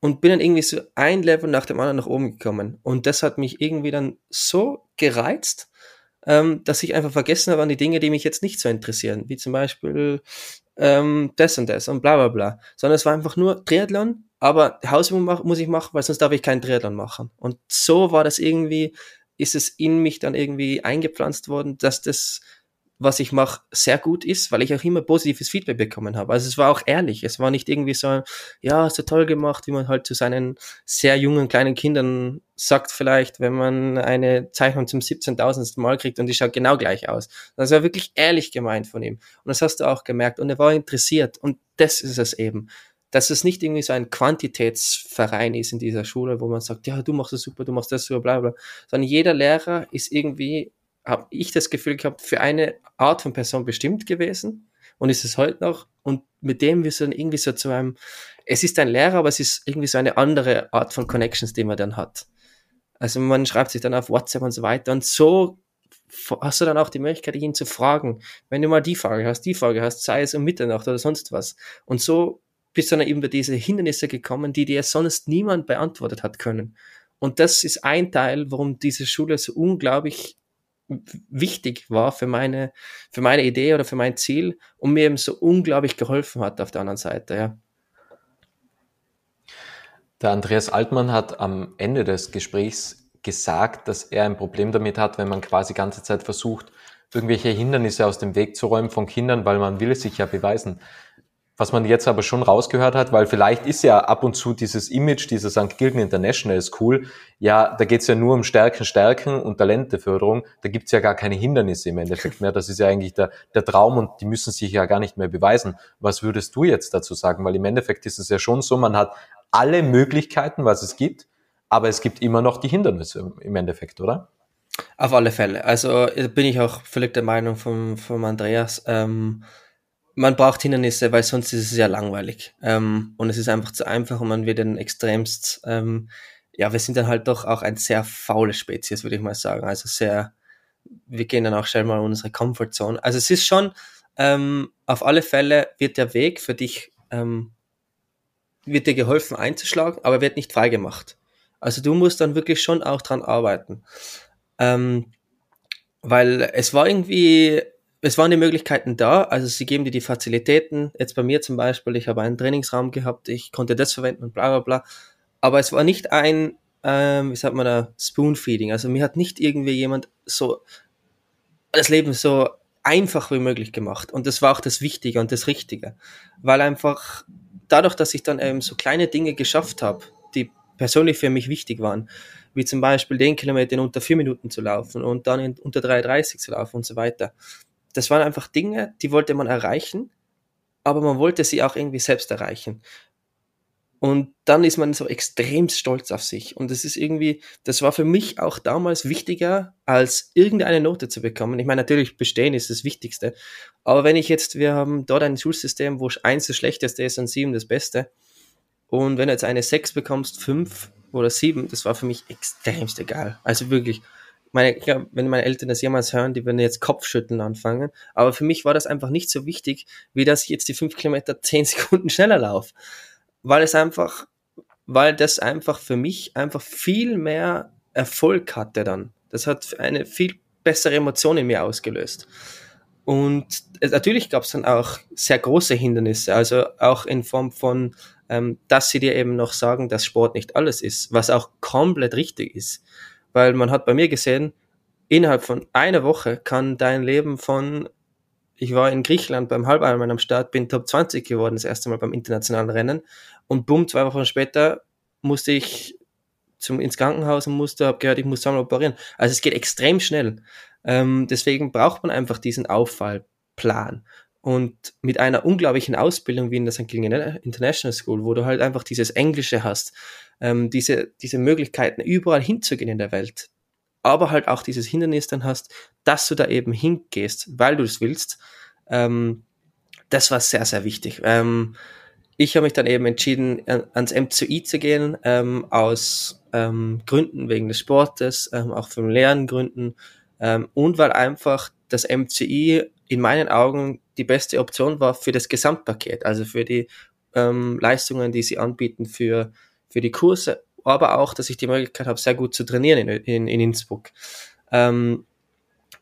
und bin dann irgendwie so ein Level nach dem anderen nach oben gekommen. Und das hat mich irgendwie dann so gereizt, ähm, dass ich einfach vergessen habe an die Dinge, die mich jetzt nicht so interessieren, wie zum Beispiel ähm, das und das und bla bla bla. Sondern es war einfach nur Triathlon, aber Hausübung muss ich machen, weil sonst darf ich keinen Triathlon machen. Und so war das irgendwie, ist es in mich dann irgendwie eingepflanzt worden, dass das was ich mache, sehr gut ist, weil ich auch immer positives Feedback bekommen habe. Also es war auch ehrlich. Es war nicht irgendwie so, ja, so toll gemacht, wie man halt zu seinen sehr jungen kleinen Kindern sagt vielleicht, wenn man eine Zeichnung zum 17.000. Mal kriegt und die schaut genau gleich aus. Das war wirklich ehrlich gemeint von ihm. Und das hast du auch gemerkt. Und er war interessiert. Und das ist es eben. Dass es nicht irgendwie so ein Quantitätsverein ist in dieser Schule, wo man sagt, ja, du machst das super, du machst das super, bla bla. Sondern jeder Lehrer ist irgendwie habe ich das Gefühl gehabt, für eine Art von Person bestimmt gewesen und ist es heute noch. Und mit dem wir dann irgendwie so zu einem, es ist ein Lehrer, aber es ist irgendwie so eine andere Art von Connections, die man dann hat. Also man schreibt sich dann auf WhatsApp und so weiter und so hast du dann auch die Möglichkeit, ihn zu fragen, wenn du mal die Frage hast, die Frage hast, sei es um Mitternacht oder sonst was. Und so bist du dann eben über diese Hindernisse gekommen, die dir sonst niemand beantwortet hat können. Und das ist ein Teil, warum diese Schule so unglaublich wichtig war für meine, für meine Idee oder für mein Ziel und mir eben so unglaublich geholfen hat auf der anderen Seite, ja. Der Andreas Altmann hat am Ende des Gesprächs gesagt, dass er ein Problem damit hat, wenn man quasi ganze Zeit versucht, irgendwelche Hindernisse aus dem Weg zu räumen von Kindern, weil man will sich ja beweisen. Was man jetzt aber schon rausgehört hat, weil vielleicht ist ja ab und zu dieses Image, dieser St. Gilgen International ist cool, ja, da geht's ja nur um Stärken, Stärken und Talenteförderung, da gibt's ja gar keine Hindernisse im Endeffekt mehr, das ist ja eigentlich der, der Traum und die müssen sich ja gar nicht mehr beweisen. Was würdest du jetzt dazu sagen? Weil im Endeffekt ist es ja schon so, man hat alle Möglichkeiten, was es gibt, aber es gibt immer noch die Hindernisse im Endeffekt, oder? Auf alle Fälle. Also bin ich auch völlig der Meinung von, von Andreas. Ähm, man braucht Hindernisse, weil sonst ist es ja langweilig. Ähm, und es ist einfach zu einfach und man wird dann extremst, ähm, ja, wir sind dann halt doch auch ein sehr faule Spezies, würde ich mal sagen. Also sehr, wir gehen dann auch schnell mal in unsere Comfortzone. Also es ist schon, ähm, auf alle Fälle wird der Weg für dich, ähm, wird dir geholfen einzuschlagen, aber wird nicht freigemacht. Also du musst dann wirklich schon auch dran arbeiten. Ähm, weil es war irgendwie, es waren die Möglichkeiten da, also sie geben dir die Fazilitäten. Jetzt bei mir zum Beispiel, ich habe einen Trainingsraum gehabt, ich konnte das verwenden und bla bla bla. Aber es war nicht ein, ähm, wie sagt man da, Spoonfeeding. Also mir hat nicht irgendwie jemand so das Leben so einfach wie möglich gemacht. Und das war auch das Wichtige und das Richtige. Weil einfach dadurch, dass ich dann eben so kleine Dinge geschafft habe, die persönlich für mich wichtig waren, wie zum Beispiel den Kilometer in unter vier Minuten zu laufen und dann in unter 3,30 zu laufen und so weiter das waren einfach Dinge, die wollte man erreichen, aber man wollte sie auch irgendwie selbst erreichen. Und dann ist man so extrem stolz auf sich. Und das ist irgendwie, das war für mich auch damals wichtiger, als irgendeine Note zu bekommen. Ich meine, natürlich bestehen ist das Wichtigste. Aber wenn ich jetzt, wir haben dort ein Schulsystem, wo eins das Schlechteste ist und sieben das Beste. Und wenn du jetzt eine sechs bekommst, fünf oder sieben, das war für mich extremst egal. Also wirklich, meine, ich glaube, wenn meine Eltern das jemals hören, die würden jetzt Kopfschütteln anfangen. Aber für mich war das einfach nicht so wichtig, wie dass ich jetzt die fünf Kilometer zehn Sekunden schneller laufe. Weil es einfach, weil das einfach für mich einfach viel mehr Erfolg hatte dann. Das hat eine viel bessere Emotion in mir ausgelöst. Und natürlich gab es dann auch sehr große Hindernisse, also auch in Form von, ähm, dass sie dir eben noch sagen, dass Sport nicht alles ist, was auch komplett richtig ist weil man hat bei mir gesehen, innerhalb von einer Woche kann dein Leben von, ich war in Griechenland beim Halbironman am Start, bin Top 20 geworden, das erste Mal beim internationalen Rennen und bumm, zwei Wochen später musste ich zum, ins Krankenhaus und musste, habe gehört, ich muss zweimal operieren. Also es geht extrem schnell. Ähm, deswegen braucht man einfach diesen Auffallplan. Und mit einer unglaublichen Ausbildung wie in der St. Kilian International School, wo du halt einfach dieses Englische hast, ähm, diese, diese Möglichkeiten, überall hinzugehen in der Welt, aber halt auch dieses Hindernis dann hast, dass du da eben hingehst, weil du es willst, ähm, das war sehr, sehr wichtig. Ähm, ich habe mich dann eben entschieden, ans MCI zu gehen, ähm, aus ähm, Gründen wegen des Sportes, ähm, auch familiären Gründen ähm, und weil einfach das MCI in meinen Augen die beste Option war für das Gesamtpaket, also für die ähm, Leistungen, die sie anbieten für, für die Kurse, aber auch, dass ich die Möglichkeit habe, sehr gut zu trainieren in, in, in Innsbruck. Ähm,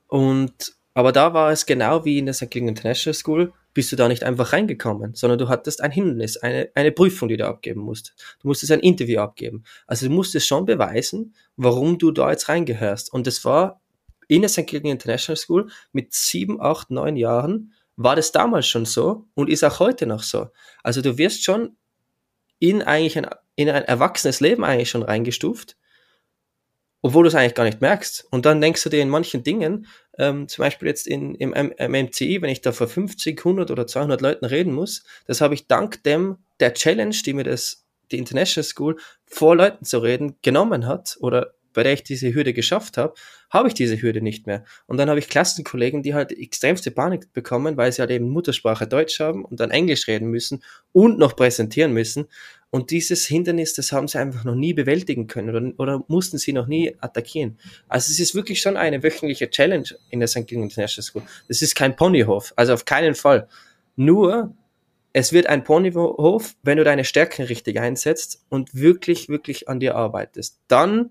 und aber da war es genau wie in der St. King International School, bist du da nicht einfach reingekommen, sondern du hattest ein Hindernis, eine, eine Prüfung, die du abgeben musst. Du musstest ein Interview abgeben. Also du musstest schon beweisen, warum du da jetzt reingehörst. Und das war in der St. King International School mit sieben, acht, neun Jahren war das damals schon so und ist auch heute noch so. Also du wirst schon in eigentlich ein, in ein erwachsenes Leben eigentlich schon reingestuft obwohl du es eigentlich gar nicht merkst. Und dann denkst du dir in manchen Dingen, ähm, zum Beispiel jetzt in, im, im MCI, wenn ich da vor 50, 100 oder 200 Leuten reden muss, das habe ich dank dem, der Challenge, die mir das, die International School vor Leuten zu reden genommen hat oder bei der ich diese Hürde geschafft habe, habe ich diese Hürde nicht mehr. Und dann habe ich Klassenkollegen, die halt extremste Panik bekommen, weil sie halt eben Muttersprache Deutsch haben und dann Englisch reden müssen und noch präsentieren müssen. Und dieses Hindernis, das haben sie einfach noch nie bewältigen können oder, oder mussten sie noch nie attackieren. Also es ist wirklich schon eine wöchentliche Challenge in der St. King International School. Das ist kein Ponyhof, also auf keinen Fall. Nur, es wird ein Ponyhof, wenn du deine Stärken richtig einsetzt und wirklich, wirklich an dir arbeitest. Dann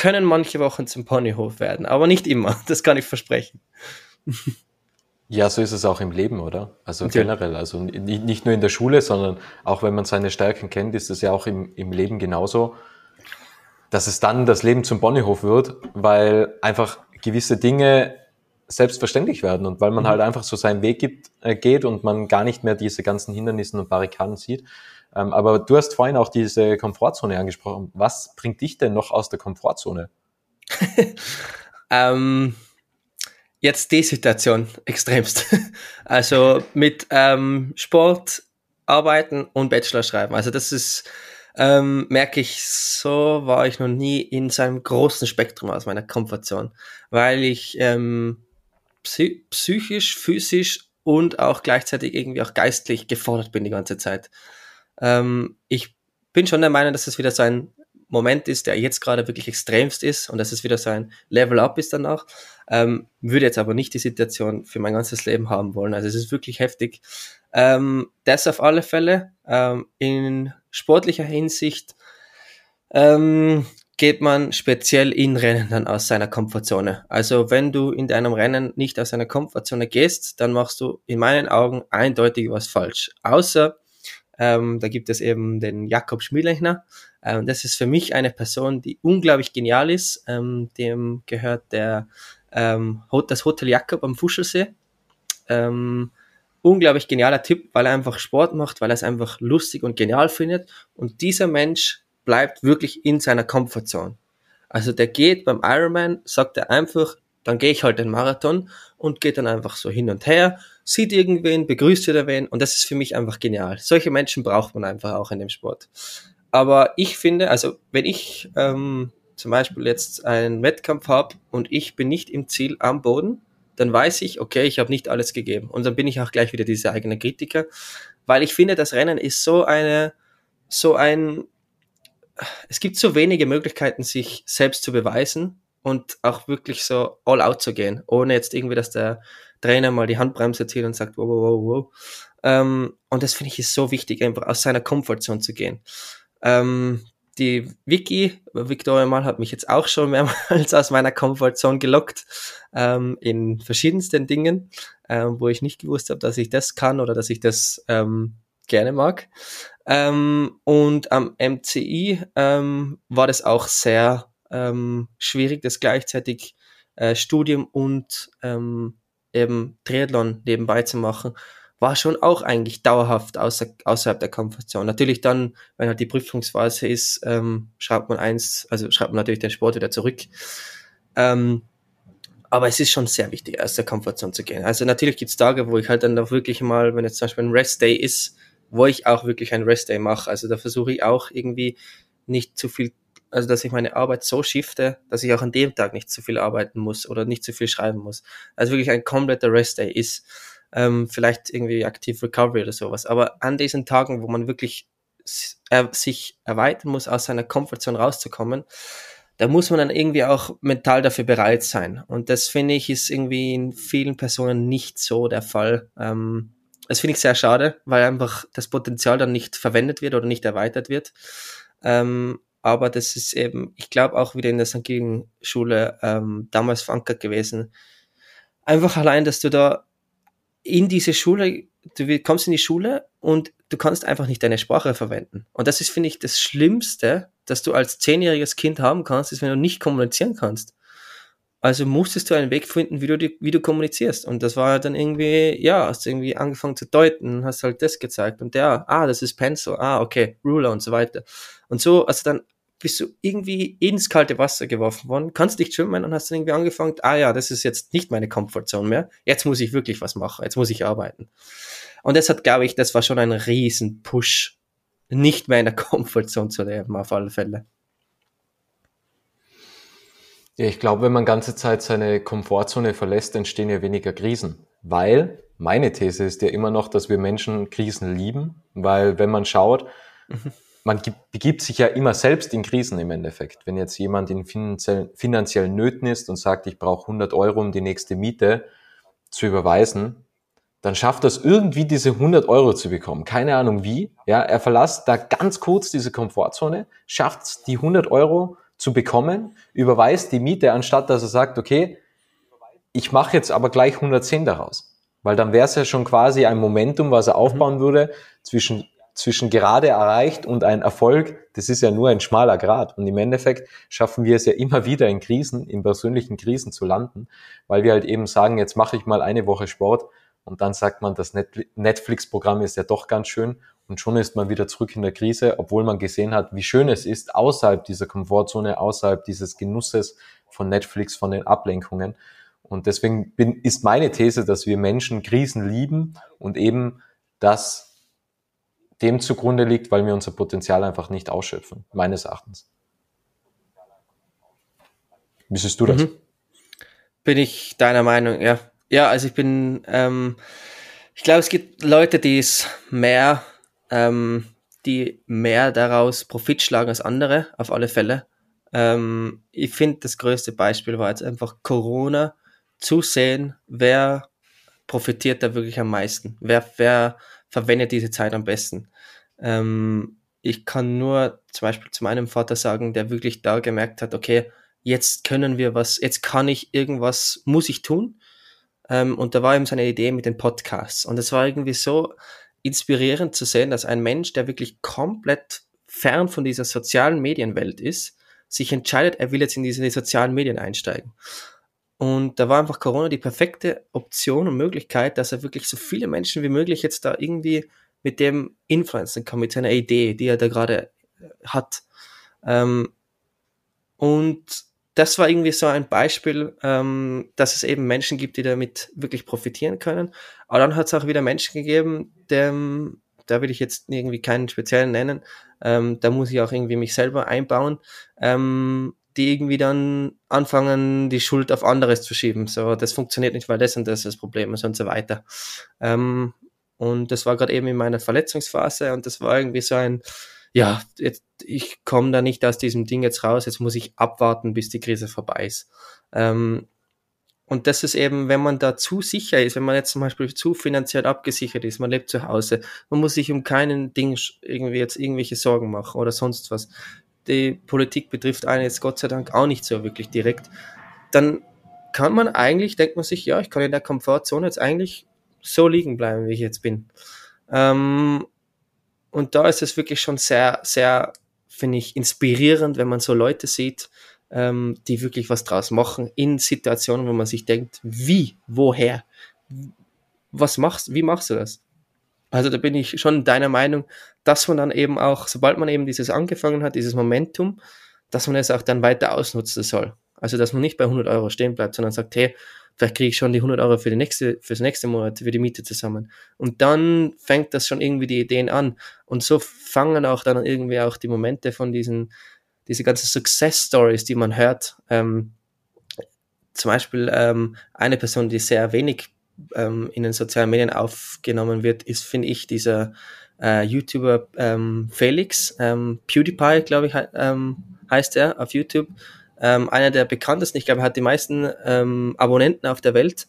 können manche Wochen zum Ponyhof werden, aber nicht immer, das kann ich versprechen. Ja, so ist es auch im Leben, oder? Also ja. generell, also nicht nur in der Schule, sondern auch wenn man seine Stärken kennt, ist es ja auch im, im Leben genauso, dass es dann das Leben zum Ponyhof wird, weil einfach gewisse Dinge selbstverständlich werden und weil man mhm. halt einfach so seinen Weg gibt, äh, geht und man gar nicht mehr diese ganzen Hindernissen und Barrikaden sieht. Ähm, aber du hast vorhin auch diese Komfortzone angesprochen. Was bringt dich denn noch aus der Komfortzone? ähm, jetzt die Situation extremst. also mit ähm, Sport, Arbeiten und Bachelor schreiben. Also das ist, ähm, merke ich, so war ich noch nie in so einem großen Spektrum aus meiner Komfortzone, weil ich ähm, psy psychisch, physisch und auch gleichzeitig irgendwie auch geistlich gefordert bin die ganze Zeit. Ähm, ich bin schon der Meinung, dass es wieder so ein Moment ist, der jetzt gerade wirklich extremst ist und dass es wieder so ein Level-Up ist danach. Ähm, würde jetzt aber nicht die Situation für mein ganzes Leben haben wollen. Also es ist wirklich heftig. Ähm, das auf alle Fälle. Ähm, in sportlicher Hinsicht ähm, geht man speziell in Rennen dann aus seiner Komfortzone. Also wenn du in deinem Rennen nicht aus deiner Komfortzone gehst, dann machst du in meinen Augen eindeutig was falsch. Außer ähm, da gibt es eben den Jakob Schmielechner. Ähm, das ist für mich eine Person, die unglaublich genial ist. Ähm, dem gehört der, ähm, das Hotel Jakob am Fuschelsee. Ähm, unglaublich genialer Tipp, weil er einfach Sport macht, weil er es einfach lustig und genial findet. Und dieser Mensch bleibt wirklich in seiner Comfortzone. Also der geht beim Ironman, sagt er einfach, dann gehe ich halt den Marathon und geht dann einfach so hin und her, sieht irgendwen, begrüßt wieder wen und das ist für mich einfach genial. Solche Menschen braucht man einfach auch in dem Sport. Aber ich finde, also wenn ich ähm, zum Beispiel jetzt einen Wettkampf habe und ich bin nicht im Ziel am Boden, dann weiß ich, okay, ich habe nicht alles gegeben. Und dann bin ich auch gleich wieder dieser eigene Kritiker, weil ich finde, das Rennen ist so eine, so ein, es gibt so wenige Möglichkeiten, sich selbst zu beweisen und auch wirklich so all out zu gehen, ohne jetzt irgendwie, dass der Trainer mal die Handbremse zieht und sagt, wow, wow, wow, wow. Ähm, und das finde ich ist so wichtig, einfach aus seiner Komfortzone zu gehen. Ähm, die Vicky, Victoria Mal, hat mich jetzt auch schon mehrmals aus meiner Komfortzone gelockt, ähm, in verschiedensten Dingen, ähm, wo ich nicht gewusst habe, dass ich das kann oder dass ich das ähm, gerne mag. Ähm, und am MCI war das auch sehr ähm, schwierig, das gleichzeitig äh, Studium und ähm, eben Triathlon nebenbei zu machen, war schon auch eigentlich dauerhaft außer, außerhalb der Komfortzone. Natürlich dann, wenn halt die Prüfungsphase ist, ähm, schreibt man eins, also schreibt man natürlich den Sport wieder zurück. Ähm, aber es ist schon sehr wichtig, aus der Komfortzone zu gehen. Also natürlich gibt's Tage, wo ich halt dann auch wirklich mal, wenn jetzt zum Beispiel ein Rest Day ist, wo ich auch wirklich ein Rest Day mache. Also da versuche ich auch irgendwie nicht zu viel also dass ich meine Arbeit so shifte, dass ich auch an dem Tag nicht zu viel arbeiten muss oder nicht zu viel schreiben muss. Also wirklich ein kompletter Rest Day ist. ähm, vielleicht irgendwie Active Recovery oder sowas. Aber an diesen Tagen, wo man wirklich sich erweitern muss, aus seiner Komfortzone rauszukommen, da muss man dann irgendwie auch mental dafür bereit sein. Und das finde ich ist irgendwie in vielen Personen nicht so der Fall. Ähm, das finde ich sehr schade, weil einfach das Potenzial dann nicht verwendet wird oder nicht erweitert wird. Ähm, aber das ist eben, ich glaube, auch wieder in der St. Schule ähm, damals verankert gewesen. Einfach allein, dass du da in diese Schule, du kommst in die Schule und du kannst einfach nicht deine Sprache verwenden. Und das ist, finde ich, das Schlimmste, das du als zehnjähriges Kind haben kannst, ist, wenn du nicht kommunizieren kannst. Also musstest du einen Weg finden, wie du, die, wie du kommunizierst. Und das war dann irgendwie, ja, hast irgendwie angefangen zu deuten, hast halt das gezeigt und der, ah, das ist Pencil, ah, okay, Ruler und so weiter. Und so, also dann bist du irgendwie ins kalte Wasser geworfen worden, kannst nicht schwimmen und hast dann irgendwie angefangen, ah ja, das ist jetzt nicht meine Comfortzone mehr, jetzt muss ich wirklich was machen, jetzt muss ich arbeiten. Und das hat, glaube ich, das war schon ein riesen Push, nicht mehr in der Comfortzone zu leben, auf alle Fälle. Ja, ich glaube, wenn man ganze Zeit seine Komfortzone verlässt, entstehen ja weniger Krisen. Weil meine These ist ja immer noch, dass wir Menschen Krisen lieben, weil wenn man schaut, mhm. man begibt sich ja immer selbst in Krisen im Endeffekt. Wenn jetzt jemand in finanziellen, finanziellen Nöten ist und sagt, ich brauche 100 Euro, um die nächste Miete zu überweisen, dann schafft das irgendwie diese 100 Euro zu bekommen. Keine Ahnung wie. Ja, er verlässt da ganz kurz diese Komfortzone, schafft die 100 Euro zu bekommen, überweist die Miete, anstatt dass er sagt, okay, ich mache jetzt aber gleich 110 daraus. Weil dann wäre es ja schon quasi ein Momentum, was er aufbauen mhm. würde, zwischen, zwischen gerade erreicht und ein Erfolg. Das ist ja nur ein schmaler Grad. Und im Endeffekt schaffen wir es ja immer wieder in Krisen, in persönlichen Krisen zu landen, weil wir halt eben sagen, jetzt mache ich mal eine Woche Sport und dann sagt man, das Netflix-Programm ist ja doch ganz schön und schon ist man wieder zurück in der Krise, obwohl man gesehen hat, wie schön es ist, außerhalb dieser Komfortzone, außerhalb dieses Genusses von Netflix, von den Ablenkungen. Und deswegen bin, ist meine These, dass wir Menschen Krisen lieben und eben das dem zugrunde liegt, weil wir unser Potenzial einfach nicht ausschöpfen, meines Erachtens. Wie siehst du das? Mhm. Bin ich deiner Meinung, ja. Ja, also ich bin, ähm, ich glaube, es gibt Leute, die es mehr ähm, die mehr daraus Profit schlagen als andere, auf alle Fälle. Ähm, ich finde, das größte Beispiel war jetzt einfach Corona, zu sehen, wer profitiert da wirklich am meisten, wer, wer verwendet diese Zeit am besten. Ähm, ich kann nur zum Beispiel zu meinem Vater sagen, der wirklich da gemerkt hat, okay, jetzt können wir was, jetzt kann ich irgendwas, muss ich tun. Ähm, und da war eben seine Idee mit den Podcasts. Und es war irgendwie so, inspirierend zu sehen, dass ein Mensch, der wirklich komplett fern von dieser sozialen Medienwelt ist, sich entscheidet, er will jetzt in diese sozialen Medien einsteigen. Und da war einfach Corona die perfekte Option und Möglichkeit, dass er wirklich so viele Menschen wie möglich jetzt da irgendwie mit dem influenzen kann, mit seiner Idee, die er da gerade hat. Ähm, und das war irgendwie so ein Beispiel, ähm, dass es eben Menschen gibt, die damit wirklich profitieren können. Aber dann hat es auch wieder Menschen gegeben, dem, da will ich jetzt irgendwie keinen speziellen nennen, ähm, da muss ich auch irgendwie mich selber einbauen, ähm, die irgendwie dann anfangen, die Schuld auf anderes zu schieben. So, das funktioniert nicht, weil das und das das Problem ist und so weiter. Ähm, und das war gerade eben in meiner Verletzungsphase und das war irgendwie so ein, ja, jetzt, ich komme da nicht aus diesem Ding jetzt raus, jetzt muss ich abwarten, bis die Krise vorbei ist. Ähm, und das ist eben, wenn man da zu sicher ist, wenn man jetzt zum Beispiel zu finanziell abgesichert ist, man lebt zu Hause, man muss sich um keinen Ding irgendwie jetzt irgendwelche Sorgen machen oder sonst was. Die Politik betrifft einen jetzt Gott sei Dank auch nicht so wirklich direkt. Dann kann man eigentlich, denkt man sich, ja, ich kann in der Komfortzone jetzt eigentlich so liegen bleiben, wie ich jetzt bin. Ähm, und da ist es wirklich schon sehr, sehr, finde ich, inspirierend, wenn man so Leute sieht, ähm, die wirklich was draus machen in Situationen, wo man sich denkt, wie, woher, was machst, wie machst du das? Also da bin ich schon deiner Meinung, dass man dann eben auch, sobald man eben dieses angefangen hat, dieses Momentum, dass man es auch dann weiter ausnutzen soll. Also dass man nicht bei 100 Euro stehen bleibt, sondern sagt, hey, vielleicht kriege ich schon die 100 Euro für die nächste, fürs nächste Monat, für die Miete zusammen. Und dann fängt das schon irgendwie die Ideen an. Und so fangen auch dann irgendwie auch die Momente von diesen, diese ganzen Success Stories, die man hört. Ähm, zum Beispiel ähm, eine Person, die sehr wenig ähm, in den sozialen Medien aufgenommen wird, ist, finde ich, dieser äh, YouTuber ähm, Felix, ähm, PewDiePie, glaube ich, ähm, heißt er auf YouTube. Ähm, einer der bekanntesten, ich glaube, er hat die meisten ähm, Abonnenten auf der Welt.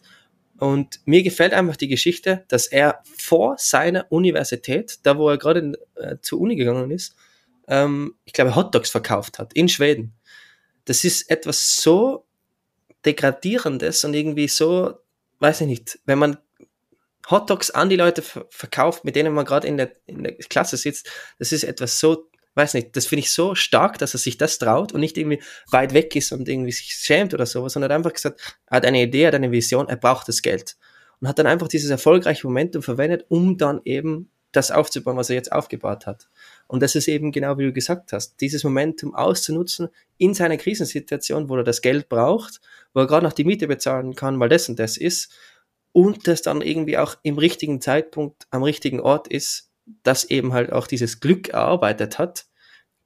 Und mir gefällt einfach die Geschichte, dass er vor seiner Universität, da wo er gerade äh, zur Uni gegangen ist, ähm, ich glaube, Hotdogs verkauft hat in Schweden. Das ist etwas so degradierendes und irgendwie so, weiß ich nicht, wenn man Hotdogs an die Leute verkauft, mit denen man gerade in der, in der Klasse sitzt, das ist etwas so, weiß nicht, das finde ich so stark, dass er sich das traut und nicht irgendwie weit weg ist und irgendwie sich schämt oder sowas, sondern hat einfach gesagt, er hat eine Idee, hat eine Vision, er braucht das Geld. Und hat dann einfach dieses erfolgreiche Momentum verwendet, um dann eben das aufzubauen, was er jetzt aufgebaut hat. Und das ist eben genau wie du gesagt hast, dieses Momentum auszunutzen in seiner Krisensituation, wo er das Geld braucht, wo er gerade noch die Miete bezahlen kann, weil das und das ist, und das dann irgendwie auch im richtigen Zeitpunkt am richtigen Ort ist, dass eben halt auch dieses Glück erarbeitet hat.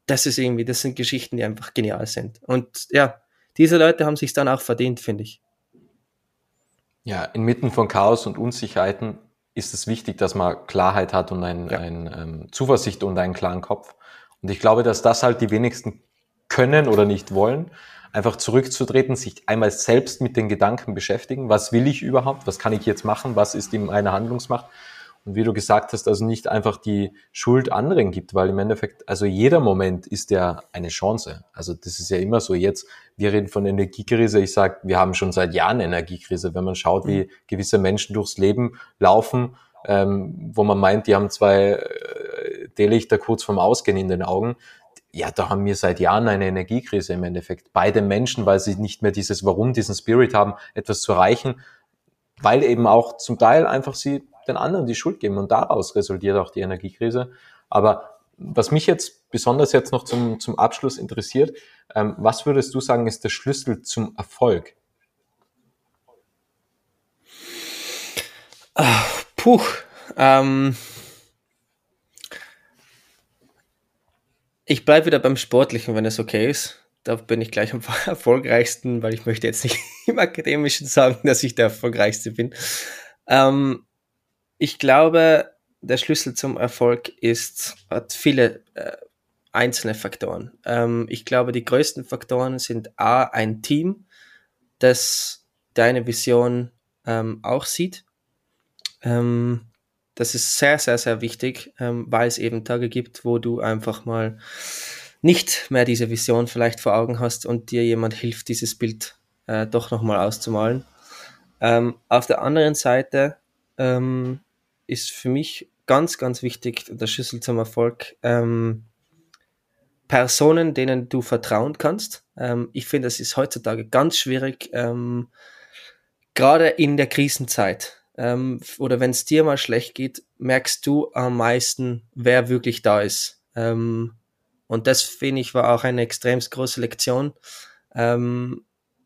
Das ist irgendwie, das sind Geschichten, die einfach genial sind. Und ja, diese Leute haben sich dann auch verdient, finde ich. Ja, inmitten von Chaos und Unsicherheiten ist es wichtig, dass man Klarheit hat und ein, ja. ein ähm, Zuversicht und einen klaren Kopf. Und ich glaube, dass das halt die wenigsten können oder nicht wollen einfach zurückzutreten, sich einmal selbst mit den Gedanken beschäftigen. Was will ich überhaupt? Was kann ich jetzt machen? Was ist in meiner Handlungsmacht? Und wie du gesagt hast, also nicht einfach die Schuld anderen gibt, weil im Endeffekt, also jeder Moment ist ja eine Chance. Also das ist ja immer so. Jetzt, wir reden von Energiekrise. Ich sage, wir haben schon seit Jahren Energiekrise. Wenn man schaut, wie gewisse Menschen durchs Leben laufen, ähm, wo man meint, die haben zwei äh, D-Lichter kurz vorm Ausgehen in den Augen, ja, da haben wir seit Jahren eine Energiekrise im Endeffekt. Beide Menschen, weil sie nicht mehr dieses Warum, diesen Spirit haben, etwas zu erreichen, weil eben auch zum Teil einfach sie den anderen die Schuld geben und daraus resultiert auch die Energiekrise. Aber was mich jetzt besonders jetzt noch zum, zum Abschluss interessiert, ähm, was würdest du sagen, ist der Schlüssel zum Erfolg? Ach, puh, ähm, Ich bleibe wieder beim Sportlichen, wenn es okay ist. Da bin ich gleich am erfolgreichsten, weil ich möchte jetzt nicht im Akademischen sagen, dass ich der erfolgreichste bin. Ähm, ich glaube, der Schlüssel zum Erfolg ist, hat viele äh, einzelne Faktoren. Ähm, ich glaube, die größten Faktoren sind A, ein Team, das deine Vision ähm, auch sieht. Ähm, das ist sehr, sehr, sehr wichtig, ähm, weil es eben Tage gibt, wo du einfach mal nicht mehr diese Vision vielleicht vor Augen hast und dir jemand hilft, dieses Bild äh, doch nochmal auszumalen. Ähm, auf der anderen Seite ähm, ist für mich ganz, ganz wichtig der Schlüssel zum Erfolg ähm, Personen, denen du vertrauen kannst. Ähm, ich finde, es ist heutzutage ganz schwierig, ähm, gerade in der Krisenzeit ähm, oder wenn es dir mal schlecht geht, merkst du am meisten, wer wirklich da ist. Ähm, und das finde ich war auch eine extrem große Lektion, ähm,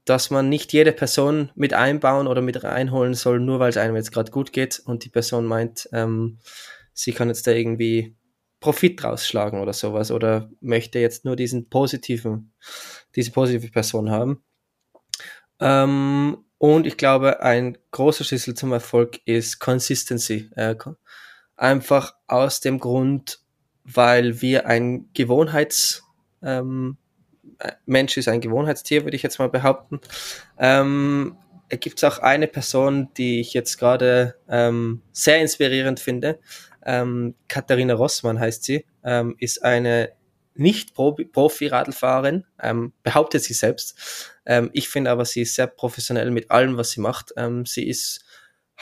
dass man nicht jede Person mit einbauen oder mit reinholen soll, nur weil es einem jetzt gerade gut geht und die Person meint, ähm, sie kann jetzt da irgendwie Profit draus schlagen oder sowas oder möchte jetzt nur diesen positiven, diese positive Person haben. Ähm, und ich glaube, ein großer Schlüssel zum Erfolg ist Consistency. Äh, einfach aus dem Grund, weil wir ein Gewohnheits, ähm, äh, Mensch ist ein Gewohnheitstier, würde ich jetzt mal behaupten. Ähm, gibt es auch eine Person, die ich jetzt gerade ähm, sehr inspirierend finde. Ähm, Katharina Rossmann heißt sie, ähm, ist eine nicht Profi-Radlfahrerin, ähm, behauptet sie selbst. Ähm, ich finde aber, sie ist sehr professionell mit allem, was sie macht. Ähm, sie ist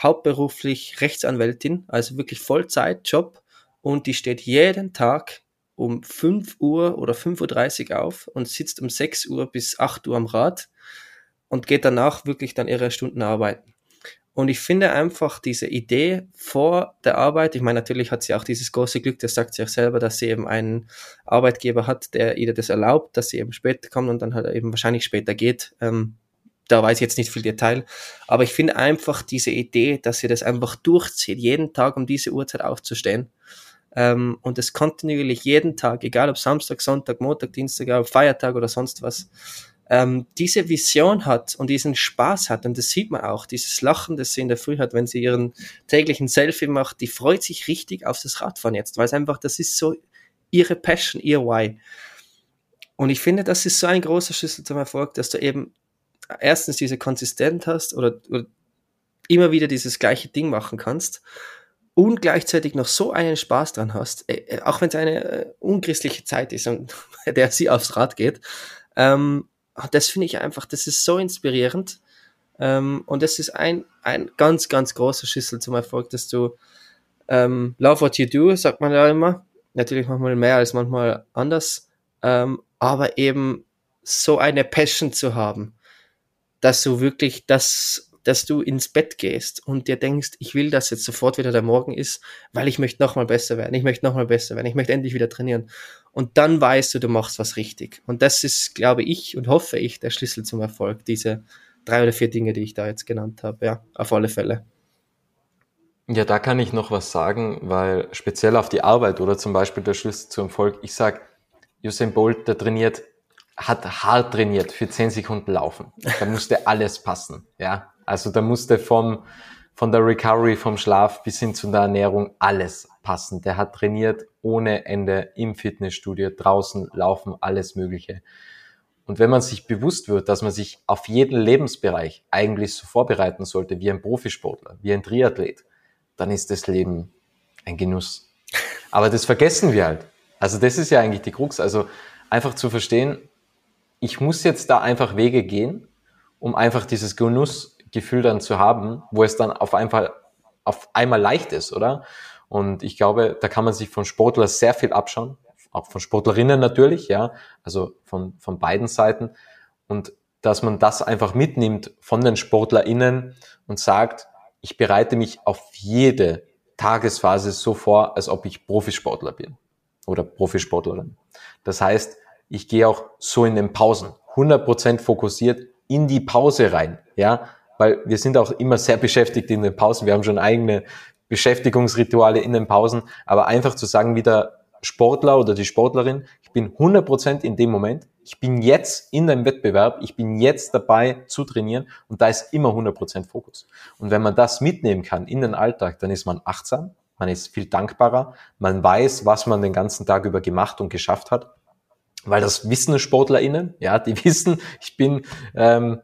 hauptberuflich Rechtsanwältin, also wirklich Vollzeitjob und die steht jeden Tag um 5 Uhr oder 5.30 Uhr auf und sitzt um 6 Uhr bis 8 Uhr am Rad und geht danach wirklich dann ihre Stunden arbeiten. Und ich finde einfach diese Idee vor der Arbeit, ich meine, natürlich hat sie auch dieses große Glück, das sagt sie auch selber, dass sie eben einen Arbeitgeber hat, der ihr das erlaubt, dass sie eben später kommt und dann halt eben wahrscheinlich später geht. Ähm, da weiß ich jetzt nicht viel Detail. Aber ich finde einfach diese Idee, dass sie das einfach durchzieht, jeden Tag um diese Uhrzeit aufzustehen. Ähm, und das kontinuierlich jeden Tag, egal ob Samstag, Sonntag, Montag, Dienstag, Feiertag oder sonst was, ähm, diese Vision hat und diesen Spaß hat, und das sieht man auch, dieses Lachen, das sie in der Früh hat, wenn sie ihren täglichen Selfie macht, die freut sich richtig auf das Radfahren jetzt, weil es einfach, das ist so ihre Passion, ihr Why. Und ich finde, das ist so ein großer Schlüssel zum Erfolg, dass du eben erstens diese Konsistenz hast oder, oder immer wieder dieses gleiche Ding machen kannst und gleichzeitig noch so einen Spaß dran hast, äh, äh auch wenn es eine äh, unchristliche Zeit ist und der sie aufs Rad geht, ähm, das finde ich einfach, das ist so inspirierend. Ähm, und das ist ein, ein ganz, ganz großer Schlüssel zum Erfolg, dass du ähm, love what you do, sagt man ja immer. Natürlich manchmal mehr als manchmal anders. Ähm, aber eben so eine Passion zu haben, dass du wirklich das dass du ins Bett gehst und dir denkst, ich will, dass jetzt sofort wieder der Morgen ist, weil ich möchte nochmal besser werden, ich möchte nochmal besser werden, ich möchte endlich wieder trainieren. Und dann weißt du, du machst was richtig. Und das ist, glaube ich und hoffe ich, der Schlüssel zum Erfolg, diese drei oder vier Dinge, die ich da jetzt genannt habe. Ja, auf alle Fälle. Ja, da kann ich noch was sagen, weil speziell auf die Arbeit oder zum Beispiel der Schlüssel zum Erfolg, ich sag, Usain Bolt, der trainiert, hat hart trainiert für zehn Sekunden laufen. Da musste alles passen, ja. Also da musste vom, von der Recovery, vom Schlaf bis hin zu der Ernährung alles passen. Der hat trainiert ohne Ende im Fitnessstudio, draußen laufen, alles Mögliche. Und wenn man sich bewusst wird, dass man sich auf jeden Lebensbereich eigentlich so vorbereiten sollte wie ein Profisportler, wie ein Triathlet, dann ist das Leben ein Genuss. Aber das vergessen wir halt. Also das ist ja eigentlich die Krux. Also einfach zu verstehen, ich muss jetzt da einfach Wege gehen, um einfach dieses Genuss Gefühl dann zu haben, wo es dann auf einmal, auf einmal leicht ist, oder? Und ich glaube, da kann man sich von Sportlern sehr viel abschauen, auch von Sportlerinnen natürlich, ja, also von, von beiden Seiten. Und dass man das einfach mitnimmt von den SportlerInnen und sagt, ich bereite mich auf jede Tagesphase so vor, als ob ich Profisportler bin oder Profisportlerin. Das heißt, ich gehe auch so in den Pausen 100% fokussiert in die Pause rein, ja, weil wir sind auch immer sehr beschäftigt in den Pausen. Wir haben schon eigene Beschäftigungsrituale in den Pausen, aber einfach zu sagen, wie der Sportler oder die Sportlerin, ich bin 100% in dem Moment, ich bin jetzt in dem Wettbewerb, ich bin jetzt dabei zu trainieren und da ist immer 100% Fokus. Und wenn man das mitnehmen kann in den Alltag, dann ist man achtsam, man ist viel dankbarer, man weiß, was man den ganzen Tag über gemacht und geschafft hat, weil das wissen SportlerInnen, ja, die wissen, ich bin ähm,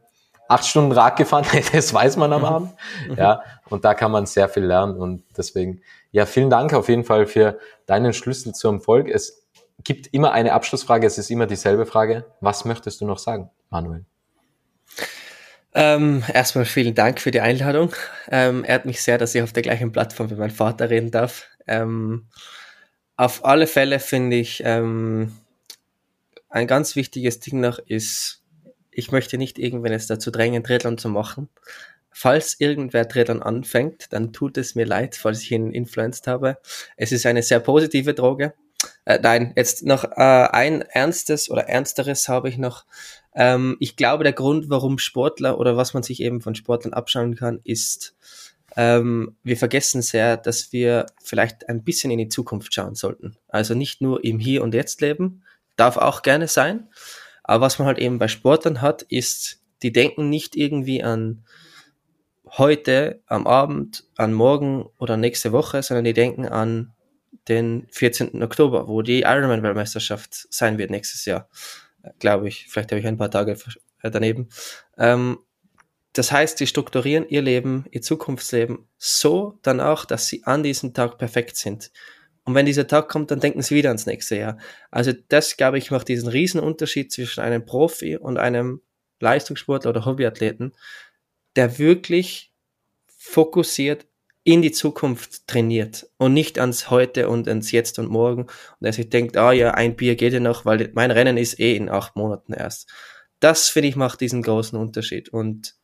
acht Stunden Rad gefahren, das weiß man am mhm. Abend. Mhm. Ja, und da kann man sehr viel lernen und deswegen, ja, vielen Dank auf jeden Fall für deinen Schlüssel zum Erfolg. Es gibt immer eine Abschlussfrage, es ist immer dieselbe Frage. Was möchtest du noch sagen, Manuel? Ähm, erstmal vielen Dank für die Einladung. Ähm, ehrt mich sehr, dass ich auf der gleichen Plattform wie mein Vater reden darf. Ähm, auf alle Fälle finde ich, ähm, ein ganz wichtiges Ding noch ist, ich möchte nicht irgendwen jetzt dazu drängen, Triathlon zu machen. Falls irgendwer Triathlon anfängt, dann tut es mir leid, falls ich ihn influenced habe. Es ist eine sehr positive Droge. Äh, nein, jetzt noch äh, ein ernstes oder ernsteres habe ich noch. Ähm, ich glaube, der Grund, warum Sportler oder was man sich eben von Sportlern abschauen kann, ist, ähm, wir vergessen sehr, dass wir vielleicht ein bisschen in die Zukunft schauen sollten. Also nicht nur im Hier und Jetzt leben, darf auch gerne sein, aber was man halt eben bei Sportlern hat, ist, die denken nicht irgendwie an heute, am Abend, an morgen oder nächste Woche, sondern die denken an den 14. Oktober, wo die Ironman-Weltmeisterschaft sein wird nächstes Jahr, glaube ich. Vielleicht habe ich ein paar Tage daneben. Ähm, das heißt, die strukturieren ihr Leben, ihr Zukunftsleben so dann auch, dass sie an diesem Tag perfekt sind. Und wenn dieser Tag kommt, dann denken sie wieder ans nächste Jahr. Also das, glaube ich, macht diesen riesen Unterschied zwischen einem Profi und einem Leistungssportler oder Hobbyathleten, der wirklich fokussiert in die Zukunft trainiert und nicht ans Heute und ans Jetzt und Morgen und der sich denkt, ah ja, ein Bier geht ja noch, weil mein Rennen ist eh in acht Monaten erst. Das, finde ich, macht diesen großen Unterschied. Und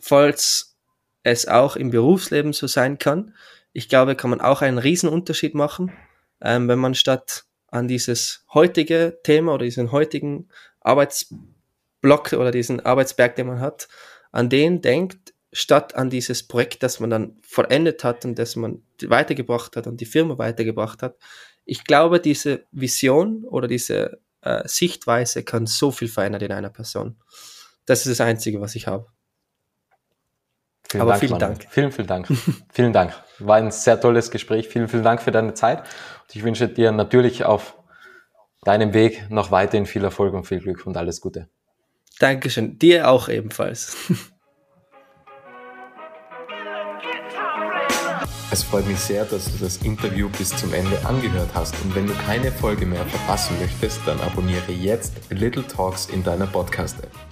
falls es auch im Berufsleben so sein kann, ich glaube, kann man auch einen riesen Unterschied machen, ähm, wenn man statt an dieses heutige Thema oder diesen heutigen Arbeitsblock oder diesen Arbeitsberg, den man hat, an den denkt, statt an dieses Projekt, das man dann vollendet hat und das man weitergebracht hat und die Firma weitergebracht hat. Ich glaube, diese Vision oder diese äh, Sichtweise kann so viel verändern in einer Person. Das ist das Einzige, was ich habe. Vielen Aber Dank, vielen Manuel. Dank. Vielen, vielen Dank. vielen Dank. War ein sehr tolles Gespräch. Vielen, vielen Dank für deine Zeit. Und ich wünsche dir natürlich auf deinem Weg noch weiterhin viel Erfolg und viel Glück und alles Gute. Dankeschön. Dir auch ebenfalls. Es freut mich sehr, dass du das Interview bis zum Ende angehört hast und wenn du keine Folge mehr verpassen möchtest, dann abonniere jetzt Little Talks in deiner Podcast-App.